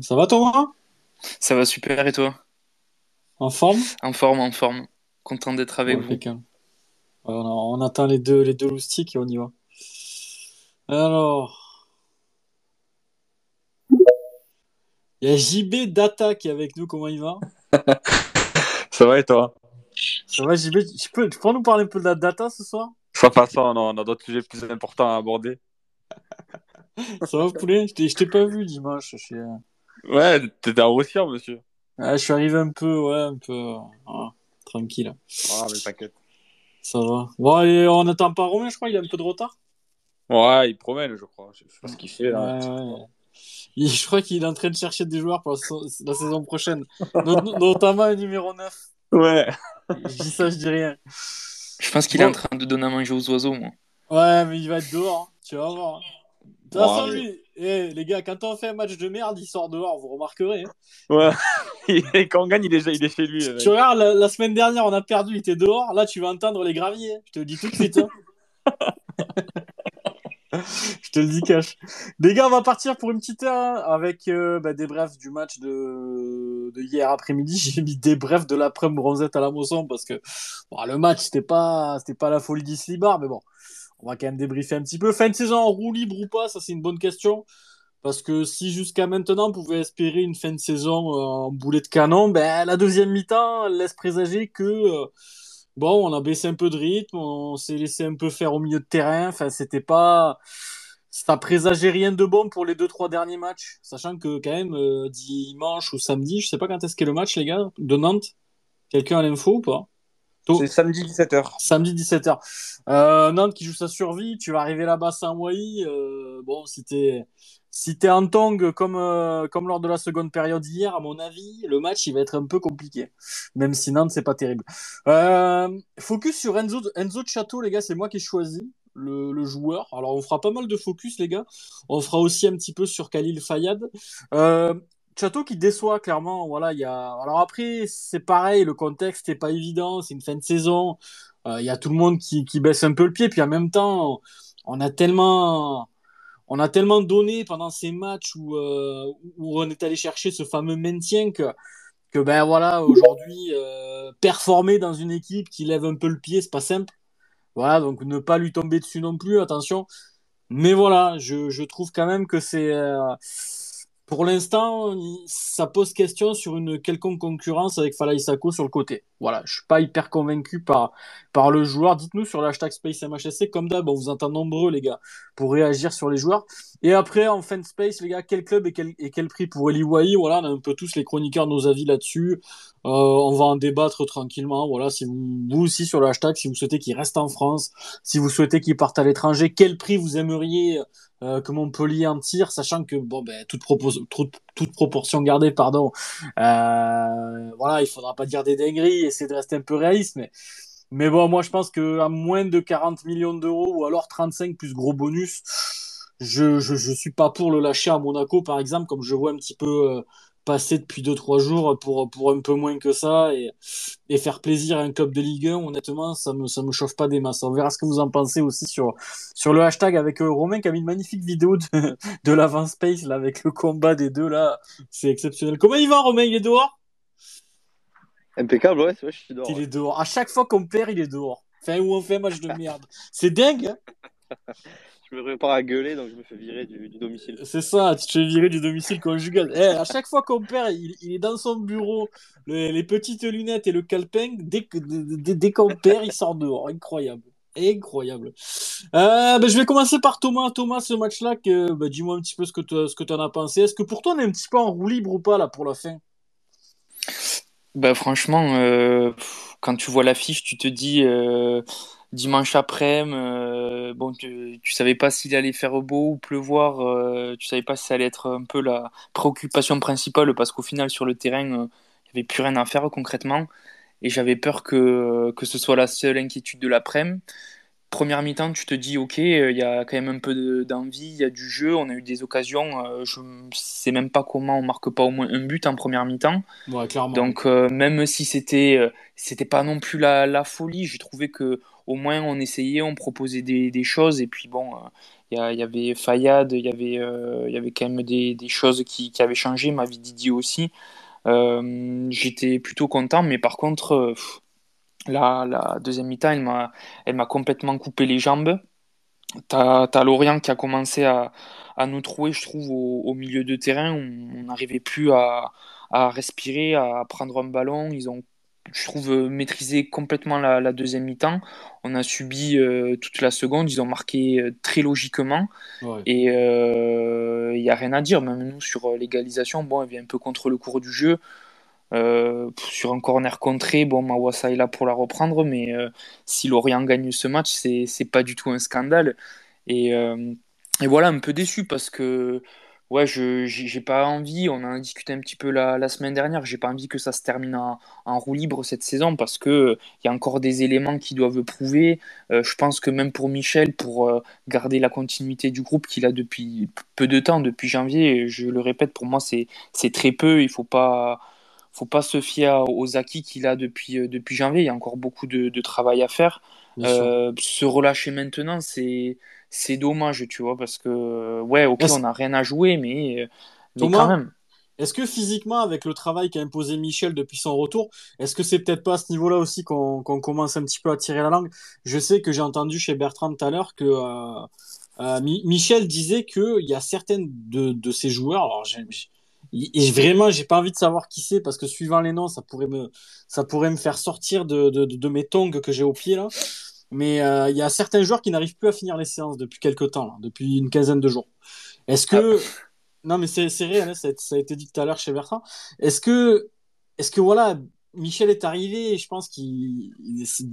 Ça va Thomas? Ça va super et toi? En forme? En forme, en forme. Content d'être avec vous. Ouais, on, a- on attend les deux, les deux loustiques et on y va. Alors, il y a JB Data qui est avec nous, comment il va? Ça va et toi? Ça va JB, tu peux, tu peux nous parler un peu de la data ce soir? Sans façon, on a, on a d'autres sujets plus importants à aborder. Ça va poulet? Je t'ai je t'ai pas vu dimanche. Je suis, Ouais, t'étais en Russie, monsieur. ouais, je suis arrivé un peu, ouais, un peu, tranquille. Ah, mais t'inquiète. Ça va. Bon, allez, on n'attend pas Romain, je crois, il a un peu de retard. Ouais, il promène, je crois. Je sais pas ce qu'il fait là. Ouais, ouais. Il- je crois qu'il est en train de chercher des joueurs pour la, sa- la saison prochaine. Not- notamment un numéro 9. Ouais. Je dis ça, je dis rien. Je pense qu'il est en train de donner à manger aux oiseaux, moi. Ouais, mais il va être dehors. hein. Tu vas voir. De toute Ouais, façon, mais- lui, eh, les gars, quand on fait un match de merde, il sort dehors, vous remarquerez. hein. Ouais. Et quand on gagne, il est, il est chez lui. Tu regardes, la, la semaine dernière, on a perdu, il était dehors. Là, tu vas entendre les graviers. hein. Je te le dis tout de suite. hein. Je te le dis cash. Les gars, on va partir pour une petite heure avec euh, bah, des brefs du match de, de hier après-midi. J'ai mis des brefs de l'après-midi bronzette à la Mosson parce que bon, le match, c'était pas, c'était pas la folie d'Islibar, mais bon, on va quand même débriefer un petit peu. Fin de saison en roue libre ou pas, ça c'est une bonne question. Parce que si jusqu'à maintenant on pouvait espérer une fin de saison euh, en boulet de canon, ben la deuxième mi-temps laisse présager que euh, bon, on a baissé un peu de rythme, on s'est laissé un peu faire au milieu de terrain. Enfin, c'était pas, ça présageait rien de bon pour les deux trois derniers matchs, sachant que quand même euh, dimanche ou samedi, je sais pas quand est-ce qu'est le match les gars de Nantes. Quelqu'un a l'info ou pas? Tôt. C'est samedi 17h. Samedi 17h. Euh, Nantes qui joue sa survie, tu vas arriver là-bas sans Wai. Euh, bon, si t'es si t'es en tong comme euh, comme lors de la seconde période hier, à mon avis, le match il va être un peu compliqué. Même si Nantes c'est pas terrible. Focus sur Enzo Enzo Chateau les gars, c'est moi qui ai choisi le, le joueur. Alors on fera pas mal de focus les gars. On fera aussi un petit peu sur Khalil Fayad. Euh, Chateau qui déçoit clairement. Voilà, il y a. Alors après, c'est pareil, le contexte n'est pas évident. C'est une fin de saison. Euh, Il y a tout le monde qui, baisse un peu le pied. Puis en même temps, on a tellement, on a tellement donné pendant ces matchs où, euh, où on est allé chercher ce fameux maintien que, que ben voilà, aujourd'hui, euh, performer dans une équipe qui lève un peu le pied, c'est pas simple. Voilà, donc ne pas lui tomber dessus non plus, attention. Mais voilà, je, je trouve quand même que c'est pour l'instant, ça pose question sur une quelconque concurrence avec Falaï Sako sur le côté. Voilà, je suis pas hyper convaincu par, par le joueur. Dites-nous sur l'hashtag SpaceMHSC, comme d'hab, on vous entend nombreux, les gars, pour réagir sur les joueurs. Et après, en fin space, les gars, quel club et quel, et quel prix pour Eli Wahi Voilà, on a un peu tous les chroniqueurs nos avis là-dessus. Euh, on va en débattre tranquillement. Voilà, si vous, vous aussi sur le hashtag, si vous souhaitez qu'il reste en France, si vous souhaitez qu'il parte à l'étranger, quel prix vous aimeriez euh, que Montpellier en tire, sachant que bon ben toute, proportion gardée, pardon. Euh, voilà, il faudra pas dire des dingueries, essayer de rester un peu réaliste, mais bon, moi je pense que à moins de 40 millions d'euros ou alors 35 plus gros bonus, je, je je suis pas pour le lâcher à Monaco par exemple, comme je vois un petit peu passer depuis deux trois jours pour pour un peu moins que ça et et faire plaisir à un club de Ligue 1, honnêtement, ça me, ça me chauffe pas des masses. On verra ce que vous en pensez aussi sur, sur le hashtag avec euh, Romain qui a mis une magnifique vidéo de, de l'avant space, là, avec le combat des deux, là. C'est exceptionnel. Comment il va, Romain? Il est dehors? Impeccable, ouais, c'est vrai, je suis dehors. Il ouais. est dehors. À chaque fois qu'on perd, il est dehors. Enfin, où on fait un match de merde. C'est dingue, hein? Je me prépare à gueuler, donc je me fais virer du, du domicile. C'est ça, tu te fais virer du domicile conjugal. Eh, à chaque fois qu'on perd, il, il est dans son bureau, le- les petites lunettes et le calepin. Dès, que- dès, dès qu'on perd, il sort dehors. Incroyable. Incroyable. Euh, ben, je vais commencer par Thomas. Thomas, ce match-là, que, ben, dis-moi un petit peu ce que tu ce que en as pensé. Est-ce que pour toi, on est un petit peu en roue libre ou pas, là, pour la fin? Bah franchement, euh, quand tu vois l'affiche, tu te dis euh, dimanche après-midi, euh, bon, tu, tu savais pas s'il allait faire beau ou pleuvoir, euh, tu savais pas si ça allait être un peu la préoccupation principale parce qu'au final sur le terrain, euh, il avait plus rien à faire concrètement et j'avais peur que, que ce soit la seule inquiétude de l'après-midi. Première mi-temps, tu te dis, ok, il y a quand même un peu d'envie, il y a du jeu, on a eu des occasions. je ne sais même pas comment on marque pas au moins un but en première mi-temps. Donc, même si c'était c'était pas non plus la, la folie, j'ai trouvé que au moins on essayait, on proposait des, des choses. Et puis bon, il y, y, avait Fayad, il y avait, il y avait quand même des, des choses qui, qui, avaient changé, ma vie Didier aussi. J'étais plutôt content, mais par contre, la, la deuxième mi-temps, elle m'a, elle m'a complètement coupé les jambes. T'as, as Lorient qui a commencé à, à, nous trouver, je trouve, au, milieu de terrain. On n'arrivait plus à, à, respirer, à prendre un ballon. Ils ont, je trouve, maîtrisé complètement la, deuxième mi-temps. On a subi euh, toute la seconde. Ils ont marqué euh, très logiquement. Et il euh, n'y a rien à dire. Même nous, sur l'égalisation, bon, elle vient un peu contre le cours du jeu. Euh, sur un corner contré, bon, Mawassa est là pour la reprendre, mais euh, si Lorient gagne ce match, c'est pas du tout un scandale. Et, euh, et, voilà, un peu déçu parce que ouais, je j'ai pas envie, on en a discuté un petit peu la, la semaine dernière, j'ai pas envie que ça se termine en, en, roue libre cette saison parce que il y a encore des éléments qui doivent prouver. je pense que même pour Michel, pour garder la continuité du groupe qu'il a depuis peu de temps, depuis janvier, je le répète, pour moi c'est très peu, il faut pas faut pas se fier aux acquis qu'il a depuis, euh, depuis janvier. Il y a encore beaucoup de, de travail à faire. Euh, se relâcher maintenant, c'est c'est dommage, tu vois, parce que ouais, ok, on n'a rien à jouer, mais, mais quand même. Est-ce que physiquement, avec le travail qu'a imposé Michel depuis son retour, est-ce que c'est peut-être pas à ce niveau-là aussi qu'on commence un petit peu à tirer la langue? Je sais que j'ai entendu chez Bertrand tout à l'heure que euh, Michel disait qu'il y a certaines de, de ses joueurs, alors et vraiment, j'ai pas envie de savoir qui c'est parce que suivant les noms, ça pourrait me, ça pourrait me faire sortir de, de, de mes tongs que j'ai au pied là. Mais euh, il y a certains joueurs qui n'arrivent plus à finir les séances depuis quelques temps, là, depuis une quinzaine de jours. Est-ce que, ah. non mais c'est réel, hein, ça, ça, a été dit tout à l'heure chez Bertrand. Est-ce que, est-ce que voilà, Michel est arrivé, je pense qu'il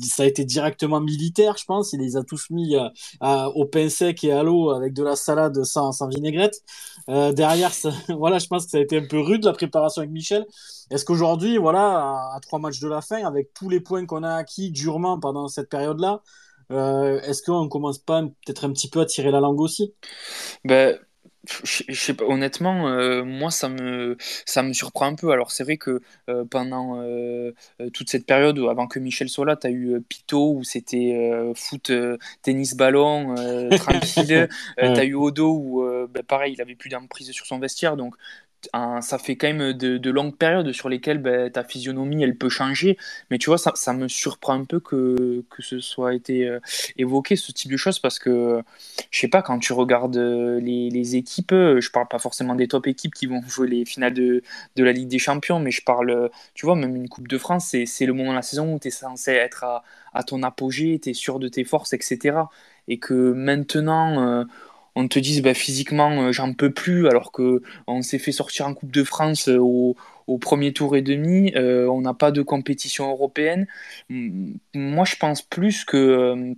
ça a été directement militaire, je pense. Il les a tous mis euh, au pain sec et à l'eau avec de la salade sans, vinaigrette. Euh, derrière, voilà, je pense que ça a été un peu rude la préparation avec Michel. Est-ce qu'aujourd'hui, voilà, à, trois matchs de la fin, avec tous les points qu'on a acquis durement pendant cette période-là, euh, est-ce qu'on commence pas peut-être un petit peu à tirer la langue aussi? Ben, je, sais pas, honnêtement, euh, moi ça me, ça me surprend un peu. Alors c'est vrai que euh, pendant euh, toute cette période, avant que Michel soit là, tu as eu Pito où c'était foot, tennis, ballon, tranquille. tu as eu Odo où, ben, pareil, il avait plus d'emprise sur son vestiaire. Donc ça fait quand même de, longues périodes sur lesquelles ben, ta physionomie elle peut changer. Mais tu vois, ça, me surprend un peu que, que ce soit été euh, évoqué, ce type de choses, parce que je sais pas, quand tu regardes euh, les, équipes, euh, je parle pas forcément des top équipes qui vont jouer les finales de, de la Ligue des Champions, mais je parle, tu vois, même une Coupe de France, c'est le moment de la saison où tu es censé être à ton apogée, tu es sûr de tes forces, etc. Et que maintenant on te dise bah, physiquement euh, j'en peux plus alors que on s'est fait sortir en Coupe de France euh, au, premier tour et demi, euh, on n'a pas de compétition européenne. Moi je pense plus que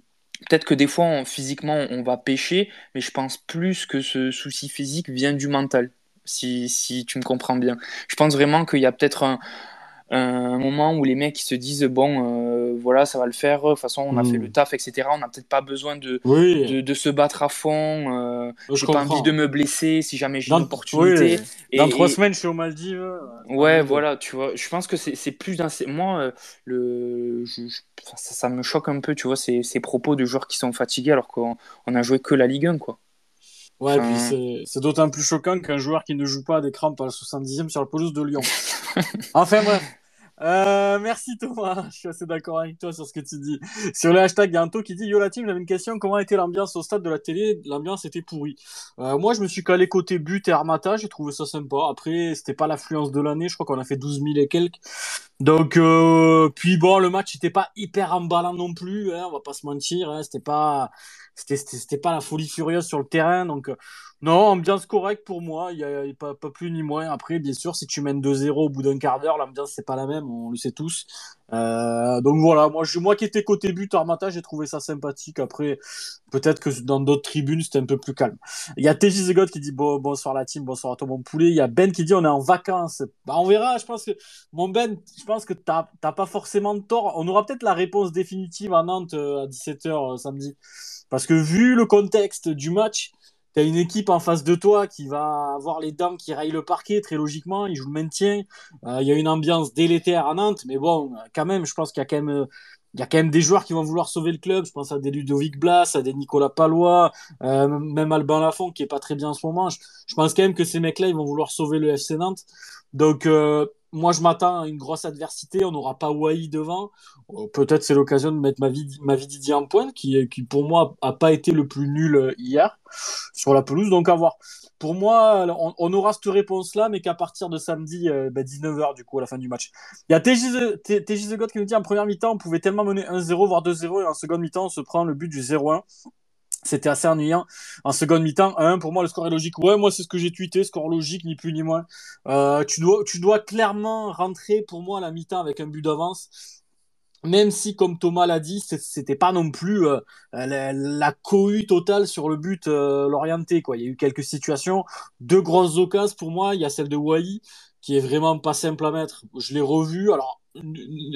peut-être que des fois physiquement on va pêcher, mais je pense plus que ce souci physique vient du mental. Si, si tu me comprends bien. Je pense vraiment qu'il y a peut-être un, un moment où les mecs se disent bon euh, voilà ça va le faire. De toute façon on a fait hmm. le taf etc on n'a peut-être pas besoin de, de, se battre à fond euh, j'ai pas envie de me blesser si jamais j'ai une opportunité. dans trois semaines je suis aux Maldives ouais voilà tu vois. Je pense que c'est plus d'un moi euh, le ça, me choque un peu tu vois ces, ces propos de joueurs qui sont fatigués alors qu'on on a joué que la Ligue 1 quoi Ouais, puis c'est d'autant plus choquant qu'un joueur qui ne joue pas à des crampes à la 70e sur la pelouse de Lyon. enfin bref. Euh, merci Thomas, je suis assez d'accord avec toi sur ce que tu dis. Sur le hashtag, il y a un taux qui dit Yo la team, j'avais une question, comment était l'ambiance au stade de la télé? L'ambiance était pourrie. Euh, moi je me suis calé côté but et armata, j'ai trouvé ça sympa. Après, c'était pas l'affluence de l'année, je crois qu'on a fait 12 000 et quelques. Donc, euh, puis bon, le match n'était pas hyper emballant non plus, hein, on va pas se mentir, hein, c'était pas c'était pas la folie furieuse sur le terrain donc Non, ambiance correcte pour moi, il n'y a, pas, pas, plus ni moins. Après, bien sûr, si tu mènes 2-0 au bout d'un quart d'heure, l'ambiance c'est pas la même, on le sait tous. Euh, donc voilà, moi, moi qui étais côté but Armata, j'ai trouvé ça sympathique. Après, peut-être que dans d'autres tribunes, c'était un peu plus calme. Il y a TJ The qui dit bon, bonsoir la team, bonsoir à toi mon poulet. Il y a Ben qui dit on est en vacances. Bah, on verra, je pense que, mon Ben, je pense que t'as pas forcément tort. On aura peut-être la réponse définitive à Nantes euh, à 17h euh, samedi. Parce que vu le contexte du match, tu une équipe en face de toi qui va avoir les dents qui raillent le parquet, très logiquement, ils jouent le maintien. Euh, il y a une ambiance délétère à Nantes, mais bon, quand même, je pense qu'il y a quand même. il y a quand même des joueurs qui vont vouloir sauver le club. Je pense à des Ludovic Blas, à des Nicolas Palois, euh, même Albin Lafont qui est pas très bien en ce moment. Je, pense quand même que ces mecs-là, ils vont vouloir sauver le FC Nantes. Donc, euh, moi, je m'attends à une grosse adversité. On n'aura pas Wai devant. Euh, peut-être c'est l'occasion de mettre ma vie, ma vie Didier en pointe, qui, qui pour moi a pas été le plus nul euh, hier sur la pelouse. Donc à voir. Pour moi, on, aura cette réponse-là, mais qu'à partir de samedi 19h ben, du coup à la fin du match. Il y a TJ The God qui nous dit en première mi-temps, on pouvait tellement mener 1-0 voire 2-0 et en seconde mi-temps, on se prend le but du 0-1 c'était assez ennuyant. En seconde mi-temps, 1, pour moi, le score est logique. Ouais, moi, c'est ce que j'ai tweeté, score logique, ni plus ni moins. Euh, tu, dois, tu dois clairement rentrer, pour moi, à la mi-temps avec un but d'avance. Même si, comme Thomas l'a dit, c'était pas non plus euh, la, cohue totale sur le but euh, l'orienté. Il y a eu quelques situations, deux grosses occasions pour moi. Il y a celle de Wai, qui est vraiment pas simple à mettre. Je l'ai revu. Alors,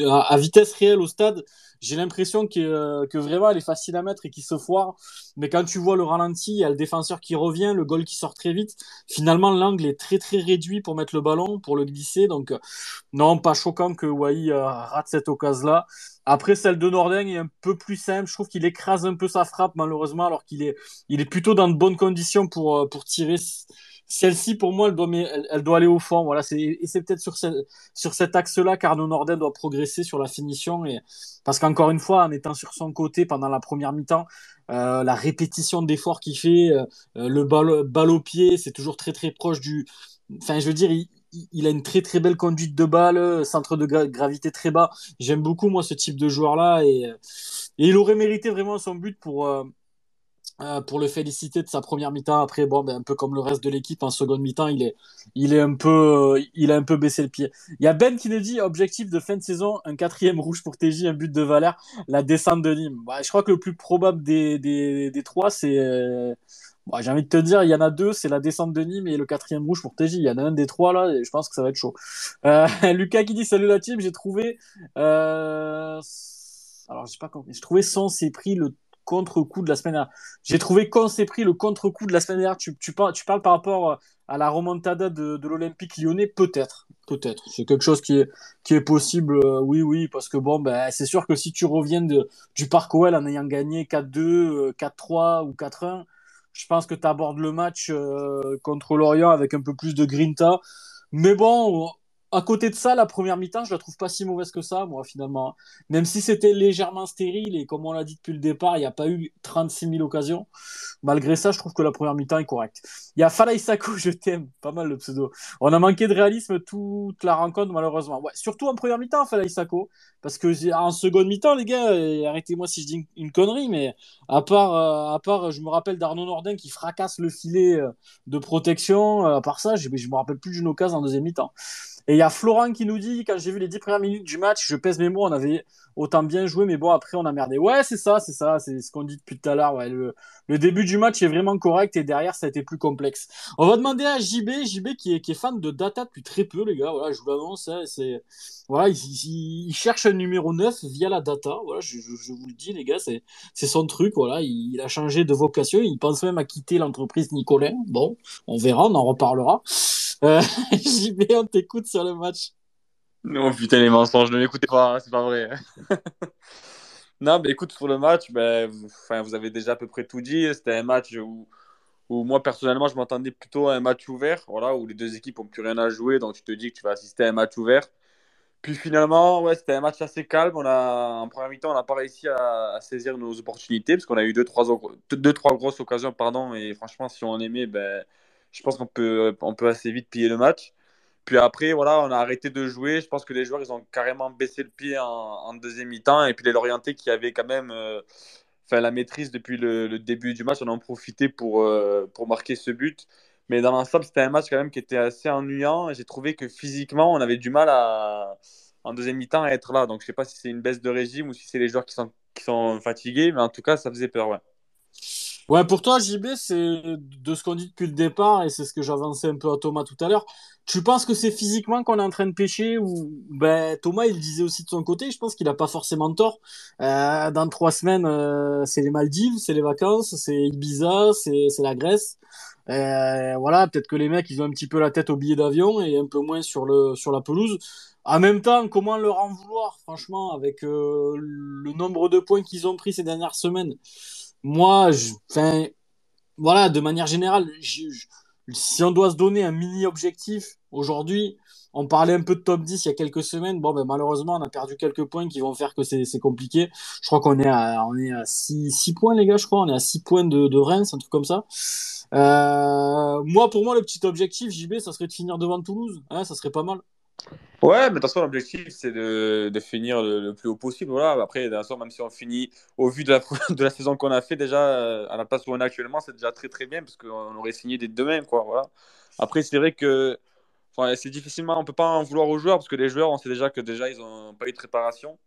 à vitesse réelle au stade, j'ai l'impression que, que, vraiment elle est facile à mettre et qu'il se foire. Mais quand tu vois le ralenti, il y a le défenseur qui revient, le goal qui sort très vite. Finalement, l'angle est très très réduit pour mettre le ballon, pour le glisser. Donc, non, pas choquant que Wai euh, rate cette occasion-là. Après, celle de Norden est un peu plus simple. Je trouve qu'il écrase un peu sa frappe, malheureusement, alors qu'il est, il est plutôt dans de bonnes conditions pour, euh, pour tirer celle-ci, pour moi, elle doit, elle, doit aller au fond. Voilà, et c'est peut-être sur, sur cet axe-là qu'Arnaud Norden doit progresser sur la finition. Et, parce qu'encore une fois, en étant sur son côté pendant la première mi-temps, euh, la répétition d'efforts qu'il fait, euh, le bal au pied, c'est toujours très très proche du. Enfin, je veux dire, il, a une très très belle conduite de balle, centre de gravité très bas. J'aime beaucoup, moi, ce type de joueur-là. Et, et, il aurait mérité vraiment son but pour euh, euh, pour le féliciter de sa première mi-temps. Après, bon, ben, un peu comme le reste de l'équipe, en seconde mi-temps, il est, il est euh, il a un peu baissé le pied. Il y a Ben qui nous dit objectif de fin de saison, un quatrième rouge pour TJ, un but de Valère, la descente de Nîmes. Je crois que le plus probable des, des, des trois, c'est, euh, j'ai envie de te dire, il y en a deux, c'est la descente de Nîmes et le quatrième rouge pour TJ. Il y en a un des trois là, et je pense que ça va être chaud. Lucas qui dit salut la team, j'ai trouvé, alors j'ai pas compris, j'ai trouvé sans c'est pris le contre-coup de la semaine dernière. J'ai trouvé qu'on s'est pris le contre-coup de la semaine dernière. Tu, parles, par rapport à la remontada de, l'Olympique lyonnais? Peut-être. Peut-être. C'est quelque chose qui est, possible. Euh, oui, oui, parce que bon, ben, c'est sûr que si tu reviens du Parc OL en ayant gagné 4-2, 4-3 euh, ou 4-1, je pense que tu abordes le match euh, contre Lorient avec un peu plus de grinta. Mais bon, à côté de ça, la première mi-temps, je la trouve pas si mauvaise que ça, moi, finalement. Même si c'était légèrement stérile et comme on l'a dit depuis le départ, il n'y a pas eu 36 000 occasions. Malgré ça, je trouve que la première mi-temps est correcte. Il y a Falaï Sako, je t'aime. Pas mal le pseudo. On a manqué de réalisme toute la rencontre, malheureusement. Ouais, surtout en première mi-temps, Falaï Sako. Parce que en seconde mi-temps, les gars, arrêtez-moi si je dis une connerie, mais à part, euh, à part, je me rappelle d'Arnaud Nordin qui fracasse le filet euh, de protection. Euh, à part ça, je, je me rappelle plus d'une occasion en deuxième mi-temps. Et il y a Florent qui nous dit, quand j'ai vu les 10 premières minutes du match, je pèse mes mots, on avait autant bien joué, mais bon, après, on a merdé. Ouais, c'est ça, c'est ça, c'est ce qu'on dit depuis tout à l'heure. Le, début du match est vraiment correct et derrière, ça a été plus complexe. On va demander à JB, JB qui est, fan de data depuis très peu, les gars. Voilà, je vous l'annonce. Hein, c'est, voilà, il, cherche un numéro 9 via la data. Voilà, je, vous le dis, les gars, c'est, c'est son truc. Voilà, il, a changé de vocation. Il pense même à quitter l'entreprise Nicolas. Bon, on verra, on en reparlera. Euh, JB, on t'écoute sur le match. Non, putain, les mensonges, ne m'écoutez pas, hein, c'est pas vrai. non, mais écoute, sur le match, ben, vous, vous avez déjà à peu près tout dit. C'était un match où, où moi, personnellement, je m'attendais plutôt à un match ouvert, voilà, où les deux équipes n'ont plus rien à jouer, donc tu te dis que tu vas assister à un match ouvert. Puis finalement, ouais, c'était un match assez calme. On a, en première mi-temps, on n'a pas réussi à, saisir nos opportunités, parce qu'on a eu deux trois, deux, trois grosses occasions, pardon, et franchement, si on aimait, ben, je pense qu'on peut, on peut assez vite piller le match. Puis après, voilà, on a arrêté de jouer. Je pense que les joueurs, ils ont carrément baissé le pied en, deuxième mi-temps. Et puis les Lorientais qui avaient quand même euh, la maîtrise depuis le, début du match. On en profité pour, euh, pour marquer ce but. Mais dans l'ensemble, c'était un match quand même qui était assez ennuyant. J'ai trouvé que physiquement, on avait du mal à, en deuxième mi-temps à être là. Donc, je ne sais pas si c'est une baisse de régime ou si c'est les joueurs qui sont, qui sont fatigués. Mais en tout cas, ça faisait peur. Ouais, pour toi, JB, c'est de ce qu'on dit depuis le départ, et c'est ce que j'avançais un peu à Thomas tout à l'heure. Tu penses que c'est physiquement qu'on est en train de pêcher ou ben Thomas il disait aussi de son côté, je pense qu'il a pas forcément tort. Euh, dans trois semaines, euh, c'est les Maldives, c'est les vacances, c'est Ibiza, c'est c'est la Grèce. Euh, voilà, peut-être que les mecs ils ont un petit peu la tête au billet d'avion et un peu moins sur le sur la pelouse. En même temps, comment leur en vouloir, franchement, avec euh, le nombre de points qu'ils ont pris ces dernières semaines? Moi, je, voilà, de manière générale, si on doit se donner un mini objectif aujourd'hui, on parlait un peu de top 10 il y a quelques semaines. Bon, ben, malheureusement, on a perdu quelques points qui vont faire que c'est compliqué. Je crois qu'on est à, on est à 6, 6 points, les gars, je crois. On est à 6 points de, de Reims, un truc comme ça. Euh, moi, pour moi, le petit objectif, JB, ça serait de finir devant Toulouse. Hein, ça serait pas mal. Ouais, mais de toute façon, l'objectif, c'est de, de, finir le, plus haut possible. Voilà. Après, de même si on finit au vu de la, de la saison qu'on a fait déjà euh, à la place où on est actuellement, c'est déjà très très bien parce qu'on aurait signé dès demain. Quoi, voilà. Après, c'est vrai que c'est difficilement, on peut pas en vouloir aux joueurs parce que les joueurs, on sait déjà que déjà, ils n'ont pas eu de préparation.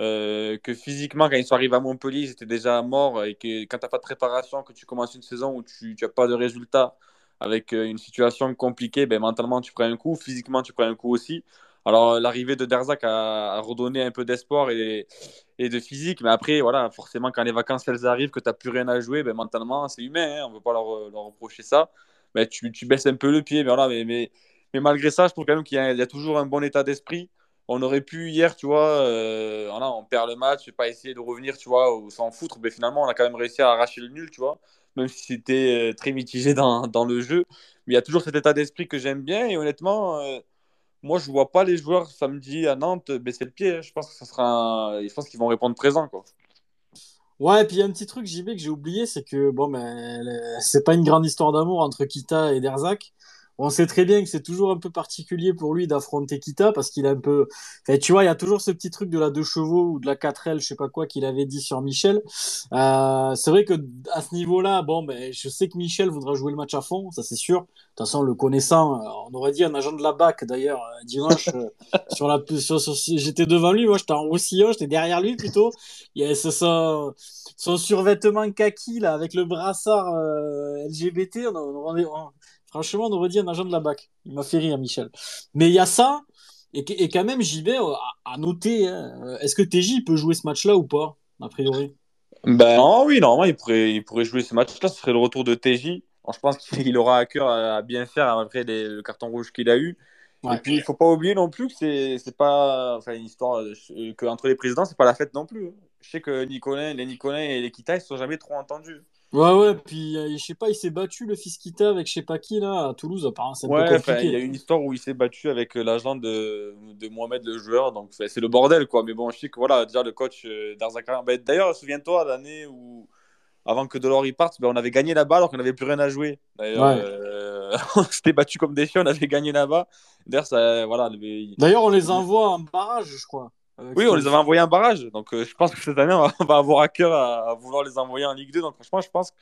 Euh, que physiquement, quand ils sont arrivés à Montpellier, ils étaient déjà morts et que quand tu n'as pas de préparation, que tu commences une saison où tu n'as pas de résultats, avec euh, une situation compliquée, ben, mentalement tu prends un coup, physiquement tu prends un coup aussi. Alors l'arrivée de Derzac a, redonné un peu d'espoir et, de physique, mais après, voilà, forcément quand les vacances elles arrivent, que tu n'as plus rien à jouer, ben, mentalement c'est humain, hein, on ne veut pas leur, reprocher ça. Ben, tu, baisses un peu le pied, mais, voilà, mais, mais, malgré ça, je trouve quand même qu'il y, a toujours un bon état d'esprit. On aurait pu hier, tu vois, euh, on perd le match, pas essayer de revenir, tu vois, ou s'en foutre, mais finalement on a quand même réussi à arracher le nul, tu vois même si c'était euh, très mitigé dans, dans, le jeu. Mais il y a toujours cet état d'esprit que j'aime bien. Et honnêtement, euh, moi, je ne vois pas les joueurs samedi à Nantes baisser le pied. Sera je pense qu'ils vont répondre présent. Quoi. Ouais, et puis il y a un petit truc, JB, que j'ai oublié, c'est que bon, ben, c'est pas une grande histoire d'amour entre Kita et Derzak. On sait très bien que c'est toujours un peu particulier pour lui d'affronter Kita parce qu'il a un peu. Tu vois, il y a toujours ce petit truc de la deux chevaux ou de la 4L, je sais pas quoi, qu'il avait dit sur Michel. Euh, c'est vrai que à ce niveau-là, bon, ben, je sais que Michel voudra jouer le match à fond, ça c'est sûr. De toute façon, le connaissant, euh, on aurait dit un agent de la BAC d'ailleurs euh, dimanche sur la sur, j'étais devant lui, moi j'étais en roussillon, j'étais derrière lui plutôt. Il y a son, son survêtement kaki là avec le brassard LGBT. On, on, on, Franchement, on aurait dit un agent de la BAC. Il m'a fait rire, Michel. Mais il y a ça, et, et quand même, JB, euh, à, noter, hein, est-ce que TJ peut jouer ce match-là ou pas, a priori? Ben non, oui, normalement, il pourrait, il pourrait jouer ce match-là. Ce serait le retour de TJ. je pense qu'il aura à cœur à bien faire après le carton rouge qu'il a eu. Et puis, il faut pas oublier non plus que c'est pas enfin, une histoire que entre les présidents, c'est pas la fête non plus. Hein. Je sais que Nicolas, les Nicolas et les Kita, ils sont jamais trop entendus. Ouais, ouais, puis euh, je sais pas, il s'est battu le fils Kita avec je sais pas qui là, à Toulouse, apparemment. C'est ouais, compliqué. il y a une histoire où il s'est battu avec euh, l'agent de, de Mohamed le joueur, donc c'est le bordel quoi. Mais bon, je sais que voilà, déjà le coach euh, ben, D'ailleurs, souviens-toi, l'année où, avant que Delors y parte, ben, on avait gagné là-bas alors qu'on n'avait plus rien à jouer. D'ailleurs, euh, on s'était battu comme des chiens, on avait gagné là-bas. D'ailleurs, ça, voilà. D'ailleurs, on les envoie en barrage, je crois. Oui, on les avait envoyés en barrage. Donc, euh, je pense que cette année, on va, avoir à cœur à, vouloir les envoyer en Ligue 2. Donc, franchement, je pense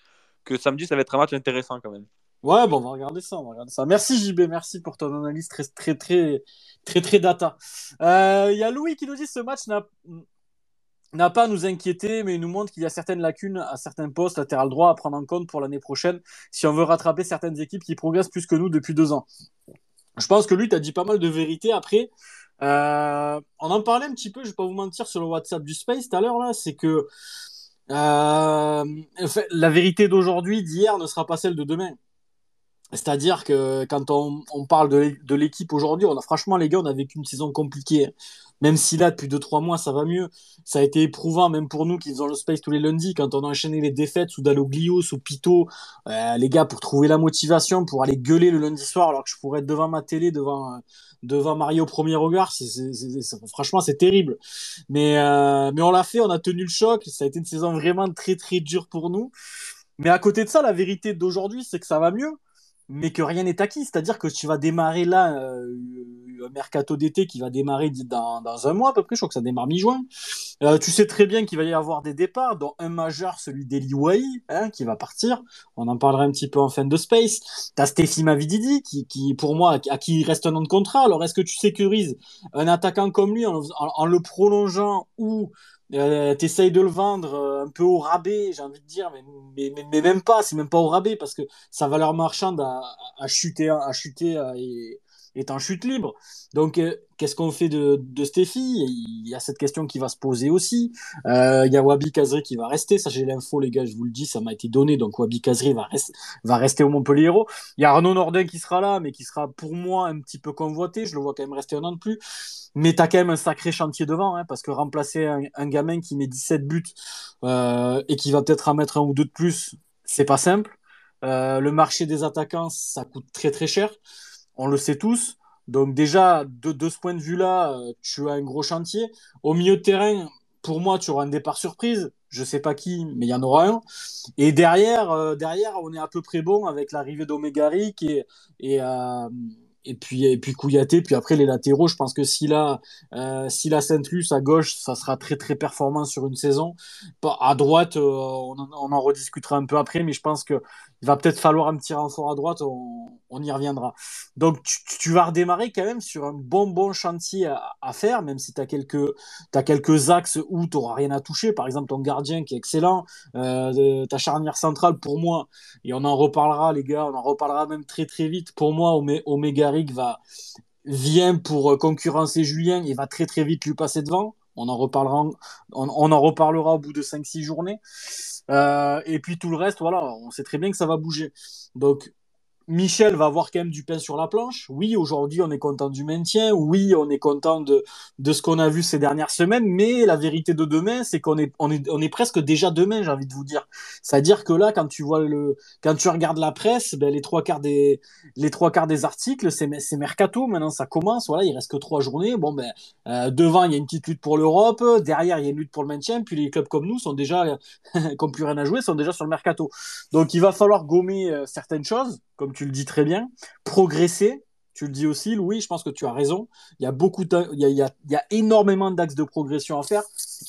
que samedi, ça va être un match intéressant quand même. Ouais, bon, on va regarder ça, on va regarder ça. Merci JB, merci pour ton analyse très, très, très, très, très data. Il euh, y a Louis qui nous dit que ce match n'a pas à nous inquiéter, mais il nous montre qu'il y a certaines lacunes à certains postes latéral droit à prendre en compte pour l'année prochaine si on veut rattraper certaines équipes qui progressent plus que nous depuis deux ans. Je pense que lui, tu as dit pas mal de vérité. Après, euh, on en parlait un petit peu, je vais pas vous mentir, sur le WhatsApp du Space tout à l'heure, là, c'est que euh, la vérité d'aujourd'hui, d'hier, ne sera pas celle de demain. C'est-à-dire que quand on, on parle de l'équipe aujourd'hui, on a franchement les gars, on a vécu une saison compliquée. Même si là, depuis 2-3 mois, ça va mieux. Ça a été éprouvant, même pour nous qui faisons le space tous les lundis, quand on a enchaîné les défaites sous Daloglio, sous Pito, euh, les gars, pour trouver la motivation, pour aller gueuler le lundi soir, alors que je pourrais être devant ma télé, devant, devant Mario au premier regard, franchement, c'est terrible. Mais, euh, mais on l'a fait, on a tenu le choc. Ça a été une saison vraiment très, très dure pour nous. Mais à côté de ça, la vérité d'aujourd'hui, c'est que ça va mieux. Mais que rien n'est acquis. C'est-à-dire que tu vas démarrer là euh, un mercato d'été qui va démarrer dans, dans, un mois à peu près. Je crois que ça démarre mi-juin. Euh, tu sais très bien qu'il va y avoir des départs, dont un majeur, celui d'Eli hein, qui va partir. On en parlera un petit peu en fin de space. T'as Stéphie Mavididi, qui, qui, pour moi, à qui il reste un an de contrat. Alors, est-ce que tu sécurises un attaquant comme lui en, en le prolongeant ou euh, t'essayes de le vendre euh, un peu au rabais, j'ai envie de dire, mais, même pas, c'est même pas au rabais parce que sa valeur marchande a, chuté, a chuté et est en chute libre. Donc, euh, qu'est-ce qu'on fait de, de Il y a cette question qui va se poser aussi. Euh, il y a Wabi Kazri qui va rester. Ça, j'ai l'info, les gars, je vous le dis, ça m'a été donné. Donc, Wabi Kazri va, rester au Montpellier Il y a Arnaud Nordin qui sera là, mais qui sera pour moi un petit peu convoité. Je le vois quand même rester un an de plus. Mais tu as quand même un sacré chantier devant, hein, parce que remplacer un, gamin qui met 17 buts euh, et qui va peut-être en mettre un ou deux de plus, c'est pas simple. Le marché des attaquants, ça coûte très très cher on le sait tous. Donc déjà, de, ce point de vue-là, euh, tu as un gros chantier. Au milieu de terrain, pour moi, tu auras un départ surprise. Je sais pas qui, mais il y en aura un. Et derrière, euh, derrière, on est à peu près bon avec l'arrivée d'Omegari et, et, euh, et puis et puis puis après les latéraux je pense que si la Saint-Luce à gauche ça sera très très performant sur une saison à droite on, en, rediscutera un peu après mais je pense que il va peut-être falloir un petit renfort à droite on, on y reviendra. Donc tu, vas redémarrer quand même sur un bon bon chantier à, faire même si tu as quelques quelques axes où tu rien à toucher. Par exemple ton gardien qui est excellent euh, ta charnière centrale pour moi et on en reparlera les gars on en reparlera même très très vite. Pour moi Omega va vient pour euh, concurrencer Julien et va très très vite lui passer devant. On en reparlera, on, en reparlera au bout de 5-6 journées. Euh, et puis tout le reste, voilà, on sait très bien que ça va bouger. Donc Michel va avoir quand même du pain sur la planche. Oui, aujourd'hui, on est content du maintien. Oui, on est content de, de ce qu'on a vu ces dernières semaines. Mais la vérité de demain, c'est qu'on est, on est, on est presque déjà demain, j'ai envie de vous dire. C'est-à-dire que là, quand tu vois le, quand tu regardes la presse, ben, les trois quarts des, les trois quarts des articles, c'est, c'est mercato. Maintenant, ça commence. Voilà, il reste que trois journées. Bon, ben, euh, devant, il y a une petite lutte pour l'Europe. Derrière, il y a une lutte pour le maintien. Puis les clubs comme nous sont déjà, qui plus rien à jouer, sont déjà sur le mercato. Donc, il va falloir gommer euh, certaines choses comme tu le dis très bien, progresser. Tu le dis aussi, Louis, je pense que tu as raison. Il y a beaucoup, il il y a énormément d'axes de progression à faire.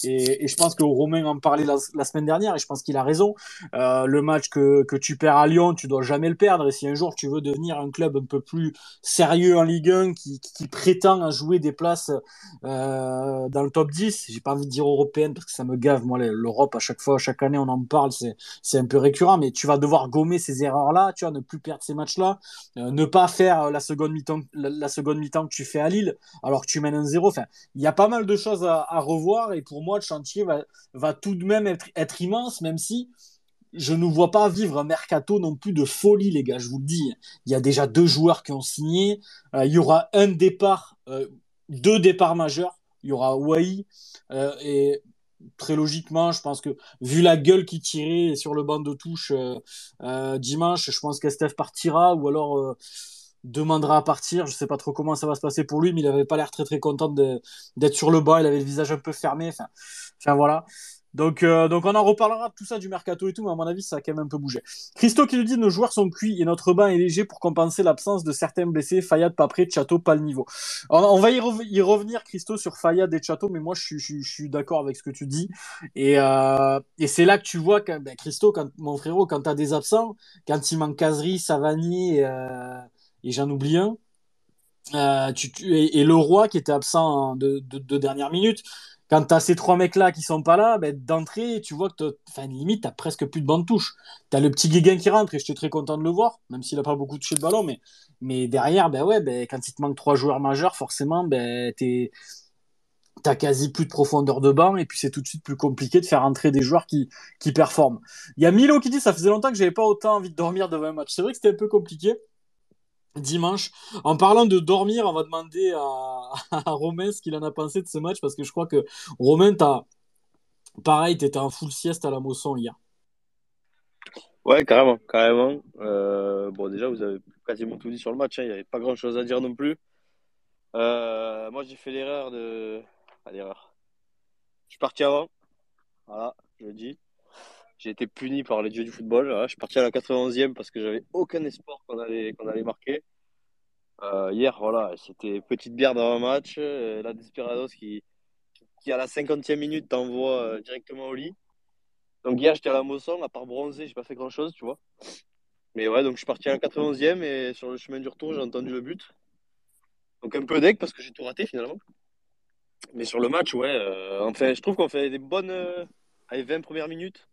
Et, je pense que Romain en parlait la, semaine dernière et je pense qu'il a raison. Euh, le match que, que tu perds à Lyon, tu dois jamais le perdre. Et si un jour tu veux devenir un club un peu plus sérieux en Ligue 1 qui, qui prétend à jouer des places euh, dans le top 10, j'ai pas envie de dire européenne parce que ça me gave. Moi, l'Europe, à chaque fois, chaque année, on en parle, c'est un peu récurrent. Mais tu vas devoir gommer ces erreurs-là, tu vas ne plus perdre ces matchs-là, euh, ne pas faire la seconde mi-temps la, seconde mi-temps que tu fais à Lille alors que tu mènes un zéro. Enfin, il y a pas mal de choses à, à revoir et pour moi, le chantier va, tout de même être, immense, même si je ne vois pas vivre un mercato non plus de folie, les gars. Je vous le dis, il y a déjà deux joueurs qui ont signé. Euh, il y aura un départ, euh, deux départs majeurs. Il y aura Wai euh, et très logiquement, je pense que vu la gueule qui tirait sur le banc de touche euh, dimanche, je pense qu'Estef partira ou alors demandera à partir. Je sais pas trop comment ça va se passer pour lui, mais il avait pas l'air très très content d'être sur le banc. Il avait le visage un peu fermé. Enfin, enfin voilà. Donc, euh, donc on en reparlera de tout ça du mercato et tout, mais à mon avis, ça a quand même un peu bougé. Christo qui nous dit nos joueurs sont cuits et notre banc est léger pour compenser l'absence de certains blessés. Fayad pas prêt, Chateau pas le niveau. On, va y, re y, revenir, Christo, sur Fayad et Chateau, mais moi je, je, je suis d'accord avec ce que tu dis. Et, euh, et c'est là que tu vois que ben, Christo, quand, mon frérot, quand tu as des absents, quand il manque Kazri, Savani euh, et j'en oublie un, euh, tu, tu, et, et, le roi qui était absent de, de, de dernière minute quand tu as ces trois mecs-là qui sont pas là, ben, d'entrée, tu vois que, limite, tu presque plus de bande touche. Tu as le petit Guéguin qui rentre et je suis très content de le voir, même s'il a pas beaucoup touché de ballon, mais, mais derrière, ben ouais, ben, quand il te manque trois joueurs majeurs, forcément, ben, t'es, t'as quasi plus de profondeur de banc et puis c'est tout de suite plus compliqué de faire entrer des joueurs qui, qui performent. Il y a Milo qui dit ça faisait longtemps que j'avais pas autant envie de dormir devant un match. C'est vrai que c'était un peu compliqué dimanche. En parlant de dormir, on va demander à, Romain ce qu'il en a pensé de ce match parce que je crois que Romain, as, pareil, tu étais en full sieste à la Mosson hier. Ouais, carrément, carrément. Euh, bon, déjà, vous avez quasiment tout dit sur le match. Hein. Il n'y avait pas grand chose à dire non plus. Euh, moi, j'ai fait l'erreur de. Pas l'erreur. Je suis parti avant. Voilà, je le dis. J'ai été puni par les dieux du football. je suis parti à la 91e parce que j'avais aucun espoir qu'on allait, qu'on allait marquer. Euh, hier, voilà, c'était petite bière dans un match. Euh, la Desperados qui, qui, à la 50e minute, t'envoie euh, directement au lit. Donc hier, j'étais à la Mosson, à part bronzer, j'ai pas fait grand chose, tu vois. Mais ouais, donc je suis parti à la 91e et sur le chemin du retour, j'ai entendu le but. Donc un peu deck parce que j'ai tout raté finalement. Mais sur le match, ouais, enfin, je trouve qu'on fait des bonnes. Allez, 20 premières minutes.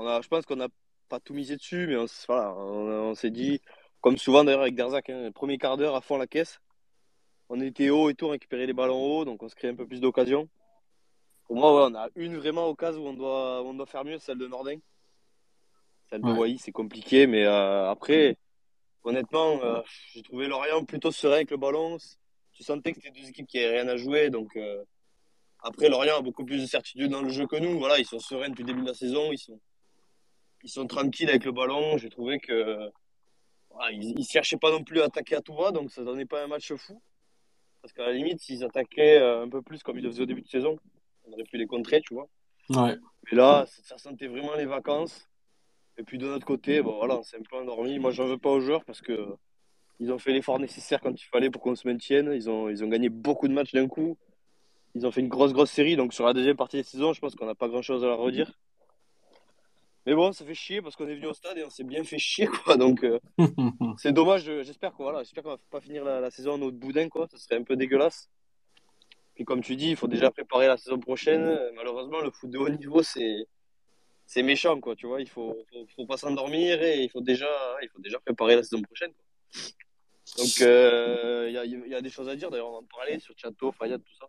On a, je pense qu'on n'a pas tout misé dessus, mais on, voilà, on, s'est dit, comme souvent d'ailleurs avec Derzac, hein, premier quart d'heure à fond la caisse. On était haut et tout, récupérer les ballons haut, donc on se crée un peu plus d'occasions. Pour moi, ouais, on a une vraiment occasion où on doit, on doit faire mieux, celle de Nordin. Celle de ouais. c'est compliqué, mais euh, après, honnêtement, euh, j'ai trouvé Lorient plutôt serein avec le ballon. Tu sentais que c'était deux équipes qui n'avaient rien à jouer, donc euh, après, Lorient a beaucoup plus de certitude dans le jeu que nous. Voilà, ils sont sereins depuis le début de la saison. Ils sont, ils sont tranquilles avec le ballon. J'ai trouvé que ils, ne cherchaient pas non plus à attaquer à tout va, donc ça donnait pas un match fou. Parce qu'à la limite, s'ils attaquaient euh, un peu plus comme ils le faisaient au début de saison, on aurait pu les contrer, tu vois. Ouais. Mais là, ça sentait vraiment les vacances. Et puis de notre côté, bon voilà, on s'est un peu endormi. Moi, j'en veux pas aux joueurs parce que ils ont fait l'effort nécessaire quand il fallait pour qu'on se maintienne. Ils ont, ils ont gagné beaucoup de matchs d'un coup. Ils ont fait une grosse, grosse série. Donc sur la deuxième partie de la saison, je pense qu'on n'a pas grand chose à leur redire. Mais bon, ça fait chier parce qu'on est venu au stade et on s'est bien fait chier, quoi. Donc, euh, c'est dommage. J'espère qu'on voilà, va pas finir la, saison en autre boudin, quoi. Ce serait un peu dégueulasse. Puis, comme tu dis, il faut déjà préparer la saison prochaine. Malheureusement, le foot de haut niveau, c'est c'est méchant, quoi. Tu vois, il faut, faut, faut pas s'endormir et il faut déjà, il faut déjà préparer la saison prochaine. Donc, euh, il y, a, y, a, des choses à dire. D'ailleurs, on va en parler sur Chateau, Fayad, tout ça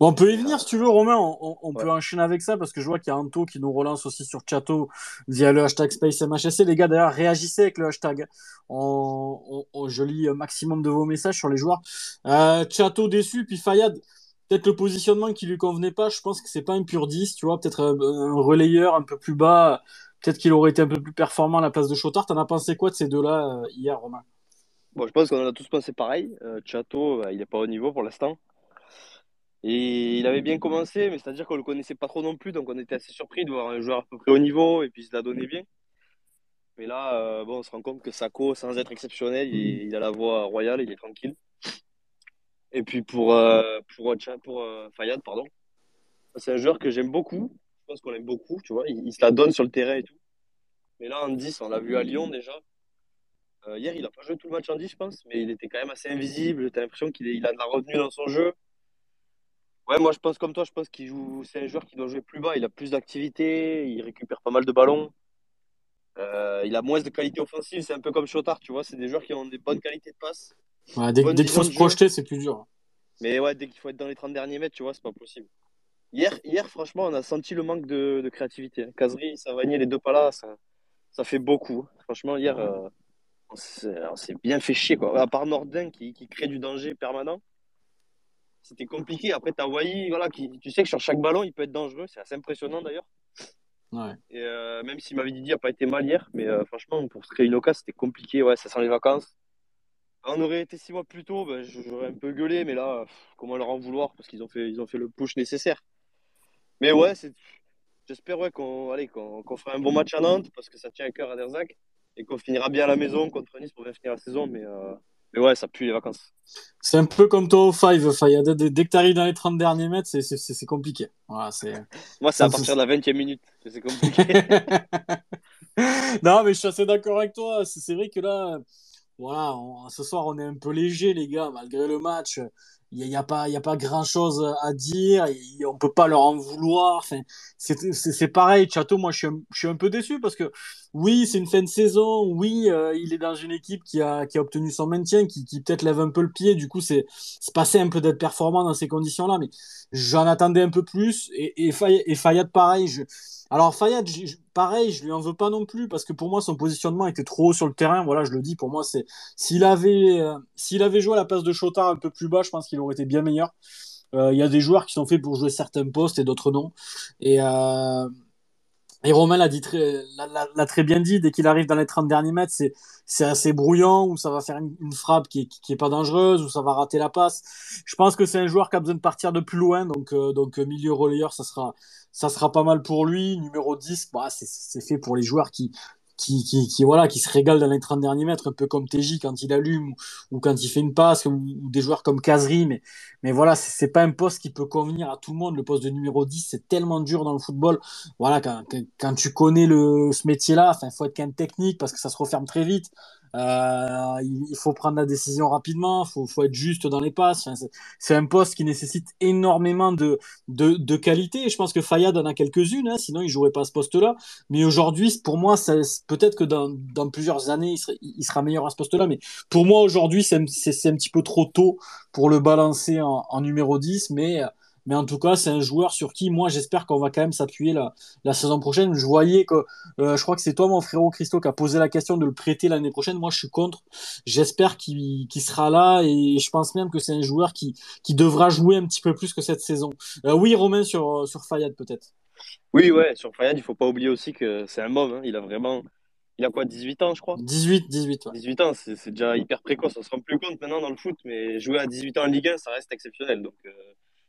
on peut y venir si tu veux, Romain. On, peut enchaîner avec ça parce que je vois qu'il y a Anto qui nous relance aussi sur Chateau via le hashtag SpaceMHSC. Les gars, d'ailleurs, réagissez avec le hashtag. je lis un maximum de vos messages sur les joueurs. Euh, Chateau déçu, puis Fayad. Peut-être le positionnement qui lui convenait pas. Je pense que c'est pas un pur 10, tu vois. Peut-être un, relayeur un peu plus bas. Peut-être qu'il aurait été un peu plus performant à la place de Chotard. T'en as pensé quoi de ces deux-là euh, hier, Romain? Bon, je pense qu'on en a tous pensé pareil. Euh, Chateau, bah, il n'est pas au niveau pour l'instant. Il avait bien commencé, mais c'est-à-dire qu'on le connaissait pas trop non plus, donc on était assez surpris de voir un joueur à peu près au niveau, et puis il se l'a donné bien. Mais là, euh, bon, on se rend compte que Sako, sans être exceptionnel, il, a la voix royale, il est tranquille. Et puis pour, euh, pour, euh, Fayad, pardon, c'est un joueur que j'aime beaucoup. Je pense qu'on l'aime beaucoup, tu vois. Il, se la donne sur le terrain et tout. Mais là, en 10, on l'a vu à Lyon déjà. hier, il a pas joué tout le match en 10, je pense, mais il était quand même assez invisible. Tu as l'impression qu'il il a de la retenue dans son jeu. Ouais, moi je pense comme toi, je pense qu'il joue. C'est un joueur qui doit jouer plus bas. Il a plus d'activité, il récupère pas mal de ballons. Euh, il a moins de qualité offensive. C'est un peu comme Chotard, tu vois. C'est des joueurs qui ont des bonnes qualités de passe. dès, qu'il faut se projeter, c'est plus dur. Mais ouais, dès qu'il faut être dans les 30 derniers mètres, tu vois, c'est pas possible. Hier, hier, franchement, on a senti le manque de, créativité. Casery, Savanier, les deux pas là, ça, ça fait beaucoup. Franchement, hier, euh, on s'est bien fait chier. Quoi. À part Nordin qui, qui crée du danger permanent c'était compliqué. Après, tu as Wai, voilà, qui, tu sais que sur chaque ballon, il peut être dangereux. C'est assez impressionnant d'ailleurs. Ouais. Et euh, même si Mavi Didi n'a pas été mal hier, mais euh, franchement, pour se créer une occasion, c'était compliqué. Ouais, ça sent les vacances. On aurait été six mois plus tôt, ben, j'aurais un peu gueulé, mais là, comment leur en vouloir? Parce qu'ils ont fait, ils ont fait le push nécessaire. Mais ouais, j'espère ouais, qu'on qu'on fera un bon match à Nantes, parce que ça tient à cœur à Derzac, et qu'on finira bien à la maison contre Nice pour bien finir la saison. Mais euh, mais ouais, ça pue les vacances. C'est un peu comme toi au Five, Fayad. Dès que tu arrives dans les 30 derniers mètres, c'est compliqué. Voilà, Moi, c'est à partir de la 20e minute que c'est compliqué. non, mais je suis assez d'accord avec toi. C'est vrai que là, voilà, ce soir, on est un peu léger, les gars, malgré le match il n'y a, pas, y a pas grand chose à dire, on on peut pas leur en vouloir. Enfin, c'est pareil, Chateau, moi je suis, un, je suis un peu déçu parce que oui, c'est une fin de saison, oui, euh, il est dans une équipe qui a, qui a obtenu son maintien, qui, qui peut-être lève un peu le pied, du coup c'est passé un peu d'être performant dans ces conditions-là, mais j'en attendais un peu plus. Et, et, et pareil, je, alors Fayad, pareil, je lui en veux pas non plus parce que pour moi son positionnement était trop haut sur le terrain. Voilà, je le dis. Pour moi, c'est s'il avait euh, avait joué à la place de Chotard un peu plus bas, je pense qu'il aurait été bien meilleur. Euh, il y a des joueurs qui sont faits pour jouer certains postes et d'autres non. Euh, Et Romain l'a dit très, bien dit, dès qu'il arrive dans les 30 derniers mètres, c'est, c'est assez brouillant, ou ça va faire une, frappe qui est, qui est pas dangereuse, ou ça va rater la passe. Je pense que c'est un joueur qui a besoin de partir de plus loin, donc, euh, donc milieu relayeur, ça sera, ça sera pas mal pour lui. Numéro 10, bah, c'est fait pour les joueurs qui, qui, voilà, qui se régale dans les 30 derniers mètres, un peu comme TJ quand il allume ou, quand il fait une passe, ou, des joueurs comme Kazri, mais, mais voilà, c'est pas un poste qui peut convenir à tout le monde. Le poste de numéro 10, c'est tellement dur dans le football. Voilà, quand, quand, tu connais le, ce métier-là, il faut être quand même technique parce que ça se referme très vite. Euh, il faut prendre la décision rapidement, faut, faut être juste dans les passes. Enfin, c'est un poste qui nécessite énormément de, de, de qualité. Je pense que Fayad en a quelques-unes, hein, sinon il jouerait pas à ce poste-là. Mais aujourd'hui, pour moi, peut-être que dans, dans plusieurs années, il, serait, il sera meilleur à ce poste-là. Mais pour moi, aujourd'hui, c'est un petit peu trop tôt pour le balancer en, en numéro 10. Mais mais en tout cas, c'est un joueur sur qui, moi, j'espère qu'on va quand même s'appuyer la, la saison prochaine. Je voyais que, euh, je crois que c'est toi, mon frérot Christo, qui a posé la question de le prêter l'année prochaine. Moi, je suis contre. J'espère qu'il sera là et je pense même que c'est un joueur qui, qui devra jouer un petit peu plus que cette saison. Euh, oui, Romain, sur, sur Fayad, peut-être. Oui, ouais, sur Fayad, il faut pas oublier aussi que c'est un môme. Hein. Il a vraiment. Il a quoi, 18 ans, je crois? 18, 18. Ouais. 18 ans, c'est déjà hyper précoce. On se rend plus compte maintenant dans le foot, mais jouer à 18 ans en Ligue 1, ça reste exceptionnel. Donc, euh,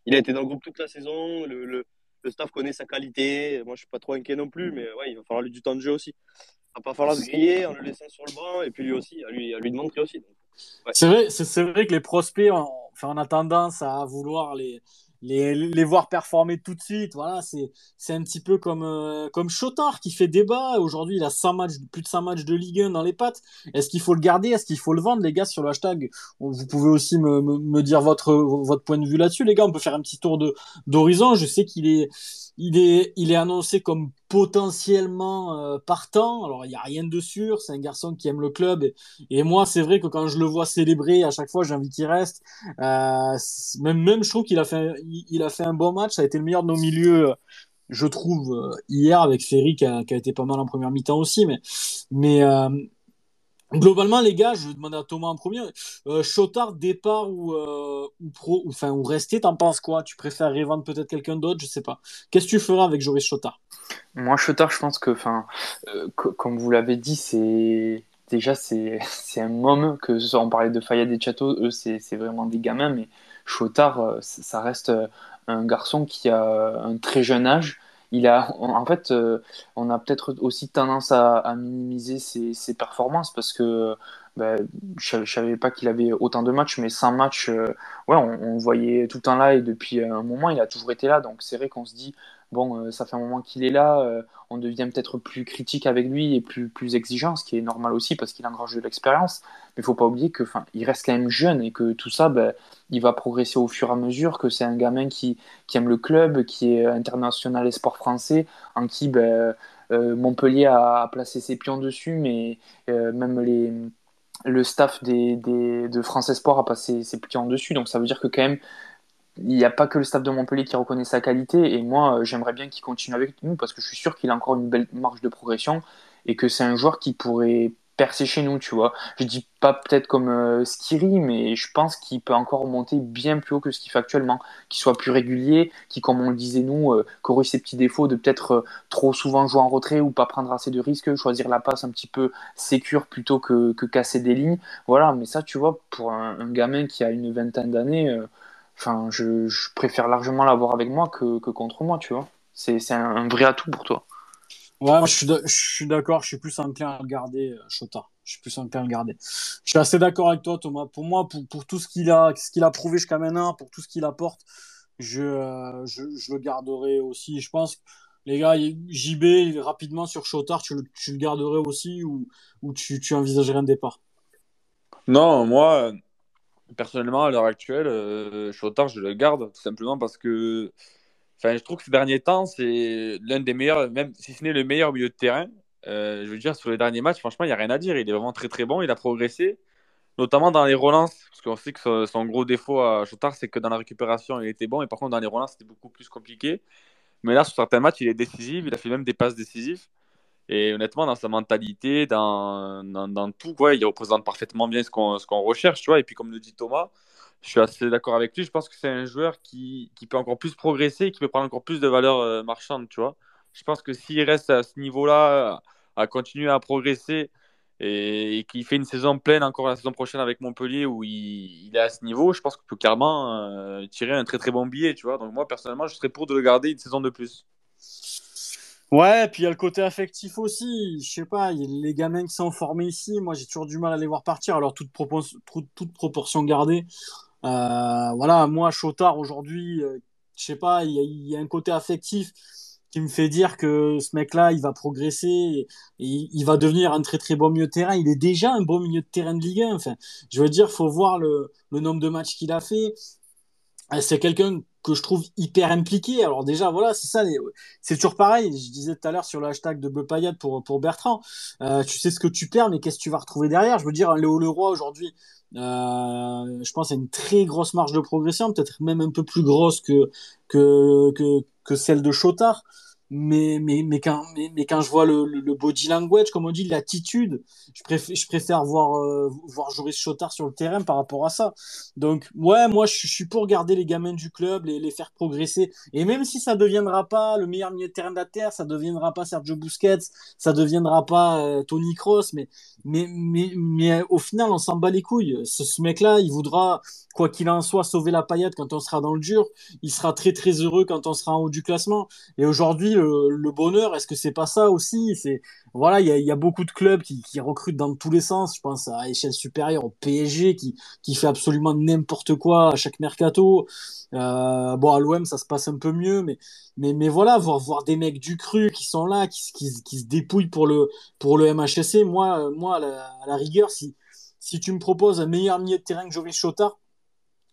il a été dans le groupe toute la saison. Le, le, le, staff connaît sa qualité. Moi, je suis pas trop inquiet non plus, mais ouais, il va falloir lui du temps de jeu aussi. Il va pas falloir se griller en le laissant sur le banc et puis lui aussi, à lui, à lui de montrer aussi. Ouais. C'est vrai, c'est vrai que les prospects, on, enfin, on a tendance à vouloir les, les, les voir performer tout de suite. Voilà, c'est un petit peu comme euh, comme Chotard qui fait débat. Aujourd'hui, il a 100 matchs, plus de 100 matchs de Ligue 1 dans les pattes. Est-ce qu'il faut le garder? Est-ce qu'il faut le vendre, les gars, sur le hashtag? Vous pouvez aussi me, me, me dire votre votre point de vue là-dessus, les gars. On peut faire un petit tour d'horizon. Je sais qu'il est il est, il est annoncé comme potentiellement euh, partant. Alors, il n'y a rien de sûr. C'est un garçon qui aime le club. Et, moi, c'est vrai que quand je le vois célébrer, à chaque fois, j'ai envie qu'il reste. Euh, même, même, je trouve qu'il a, fait, il, a fait un bon match. Ça a été le meilleur de nos milieux, je trouve, euh, hier, avec Ferry, qui a, qui a, été pas mal en première mi-temps aussi. Mais, mais, euh, Globalement, les gars, je vais demander à Thomas en premier. Euh, départ ou, euh, ou pro, ou, ou rester, t'en penses quoi? Tu préfères vendre peut-être quelqu'un d'autre? Je sais pas. Qu'est-ce que tu feras avec Joris Chotard Moi, Chotard, je pense que, euh, comme vous l'avez dit, c'est déjà c'est un moment que on parlait de Fayad et Chateau, eux c'est vraiment des gamins, mais Chotard, ça reste un garçon qui a un très jeune âge il a, en fait, euh, on a peut-être aussi tendance à, minimiser ses, performances parce que ben, je ne savais pas qu'il avait autant de matchs, mais sans matchs, euh, ouais, on, voyait tout le temps là et depuis un moment, il a toujours été là. Donc c'est vrai qu'on se dit, bon, euh, ça fait un moment qu'il est là, euh, on devient peut-être plus critique avec lui et plus, plus exigeant, ce qui est normal aussi parce qu'il engrange de l'expérience. Mais il faut pas oublier que, il reste quand même jeune et que tout ça, ben, il va progresser au fur et à mesure, que c'est un gamin qui, qui, aime le club, qui est international et sport français, en qui ben, euh, Montpellier a, placé ses pions dessus, mais même les le staff des, des, de France Sport a passé ses pions dessus. Donc ça veut dire que quand même, il n'y a pas que le staff de Montpellier qui reconnaît sa qualité. Et moi, euh, j'aimerais bien qu'il continue avec nous parce que je suis sûr qu'il a encore une belle marge de progression et que c'est un joueur qui pourrait percer chez nous, tu vois. Je dis pas peut-être comme euh, Skiri, mais je pense qu'il peut encore monter bien plus haut que ce qu'il fait actuellement, qu'il soit plus régulier, qui, comme on le disait nous, euh, corrige ses petits défauts de peut-être euh, trop souvent jouer en retrait ou pas prendre assez de risques, choisir la passe un petit peu sécure plutôt que, que casser des lignes. Voilà, mais ça, tu vois, pour un gamin qui a une vingtaine d'années Enfin, je, je préfère largement l'avoir avec moi que, que, contre moi, tu vois. C'est un, un, vrai atout pour toi. Ouais, moi, je suis d'accord, je suis plus enclin à le garder, euh, Chota. Je suis plus enclin à le garder. Je suis assez d'accord avec toi, Thomas. Pour moi, pour, pour tout ce qu'il a, ce qu'il a prouvé jusqu'à maintenant, pour tout ce qu'il apporte, je, euh, je, je, le garderai aussi. Je pense, les gars, JB, rapidement sur Chotard, tu le, tu le garderais aussi ou, ou tu, tu envisagerais un départ? Non, moi, personnellement, à l'heure actuelle, euh, Chotard, je le garde tout simplement parce que je trouve que ces derniers temps, c'est l'un des meilleurs, même si ce n'est le meilleur milieu de terrain. Euh, je veux dire, sur les derniers matchs, franchement, il n'y a rien à dire. Il est vraiment très très bon. Il a progressé, notamment dans les relances. Parce qu'on sait que son, gros défaut à Chotard, c'est que dans la récupération, il était bon. Et par contre, dans les relances, c'était beaucoup plus compliqué. Mais là, sur certains matchs, il est décisif. Il a fait même des passes décisives. Et honnêtement, dans sa mentalité, dans, dans, tout, quoi, il représente parfaitement bien ce qu'on qu'on recherche. Tu vois. Et puis, comme le dit Thomas, je suis assez d'accord avec lui. Je pense que c'est un joueur qui, qui, peut encore plus progresser, qui peut prendre encore plus de valeur euh, marchande. Tu vois. je pense que s'il reste à ce niveau-là, à continuer à progresser et, qu'il fait une saison pleine encore la saison prochaine avec Montpellier où il, est à ce niveau, je pense qu'il peut carrément euh, tirer un très très bon billet, tu vois. Donc moi personnellement, je serais pour de le garder une saison de plus. Ouais, puis il y a le côté affectif aussi. Je sais pas, les gamins qui sont formés ici, moi j'ai toujours du mal à les voir partir. Alors toute, proportion gardée. Euh, voilà, moi Chotard aujourd'hui, euh, je sais pas, il y, a un côté affectif qui me fait dire que ce mec-là, il va progresser il va devenir un très très bon milieu de terrain. Il est déjà un bon milieu de terrain de Ligue 1. Enfin, je veux dire, faut voir le, le nombre de matchs qu'il a fait. Euh, c'est quelqu'un que je trouve hyper impliqué. Alors déjà, voilà, c'est ça. C'est toujours pareil. Je disais tout à l'heure sur le hashtag de Bleu pour, pour Bertrand. Euh, tu sais ce que tu perds, mais qu'est-ce que tu vas retrouver derrière? Je veux dire, Léo Leroy aujourd'hui, euh, je pense à une très grosse marge de progression, peut-être même un peu plus grosse que, que, que, que celle de Chotard mais, mais, mais, quand, mais, quand je vois le, le, body language, comme on dit, l'attitude, je préfère, voir, euh, voir Joris Chotard sur le terrain par rapport à ça. Donc, ouais, moi, je, suis pour garder les gamins du club, les, les faire progresser. Et même si ça deviendra pas le meilleur milieu de terrain de la Terre, ça deviendra pas Sergio Busquets, ça deviendra pas euh, Tony Kroos, mais, mais, mais, mais au final, on s'en bat les couilles. Ce mec-là, il voudra, quoi qu'il en soit, sauver la paillette quand on sera dans le dur. Il sera très, très heureux quand on sera en haut du classement. Et aujourd'hui, le, bonheur, est-ce que c'est pas ça aussi? C'est voilà, il y a, beaucoup de clubs qui, recrutent dans tous les sens. Je pense à échelle supérieure au PSG qui, qui fait absolument n'importe quoi à chaque mercato. Euh, bon, à l'OM, ça se passe un peu mieux, mais mais, mais voilà, voir, voir des mecs du cru qui sont là, qui, qui, se dépouillent pour le pour le MHSC. Moi, moi, à la, à la rigueur, si si tu me proposes un meilleur milieu de terrain que Joris Chotard,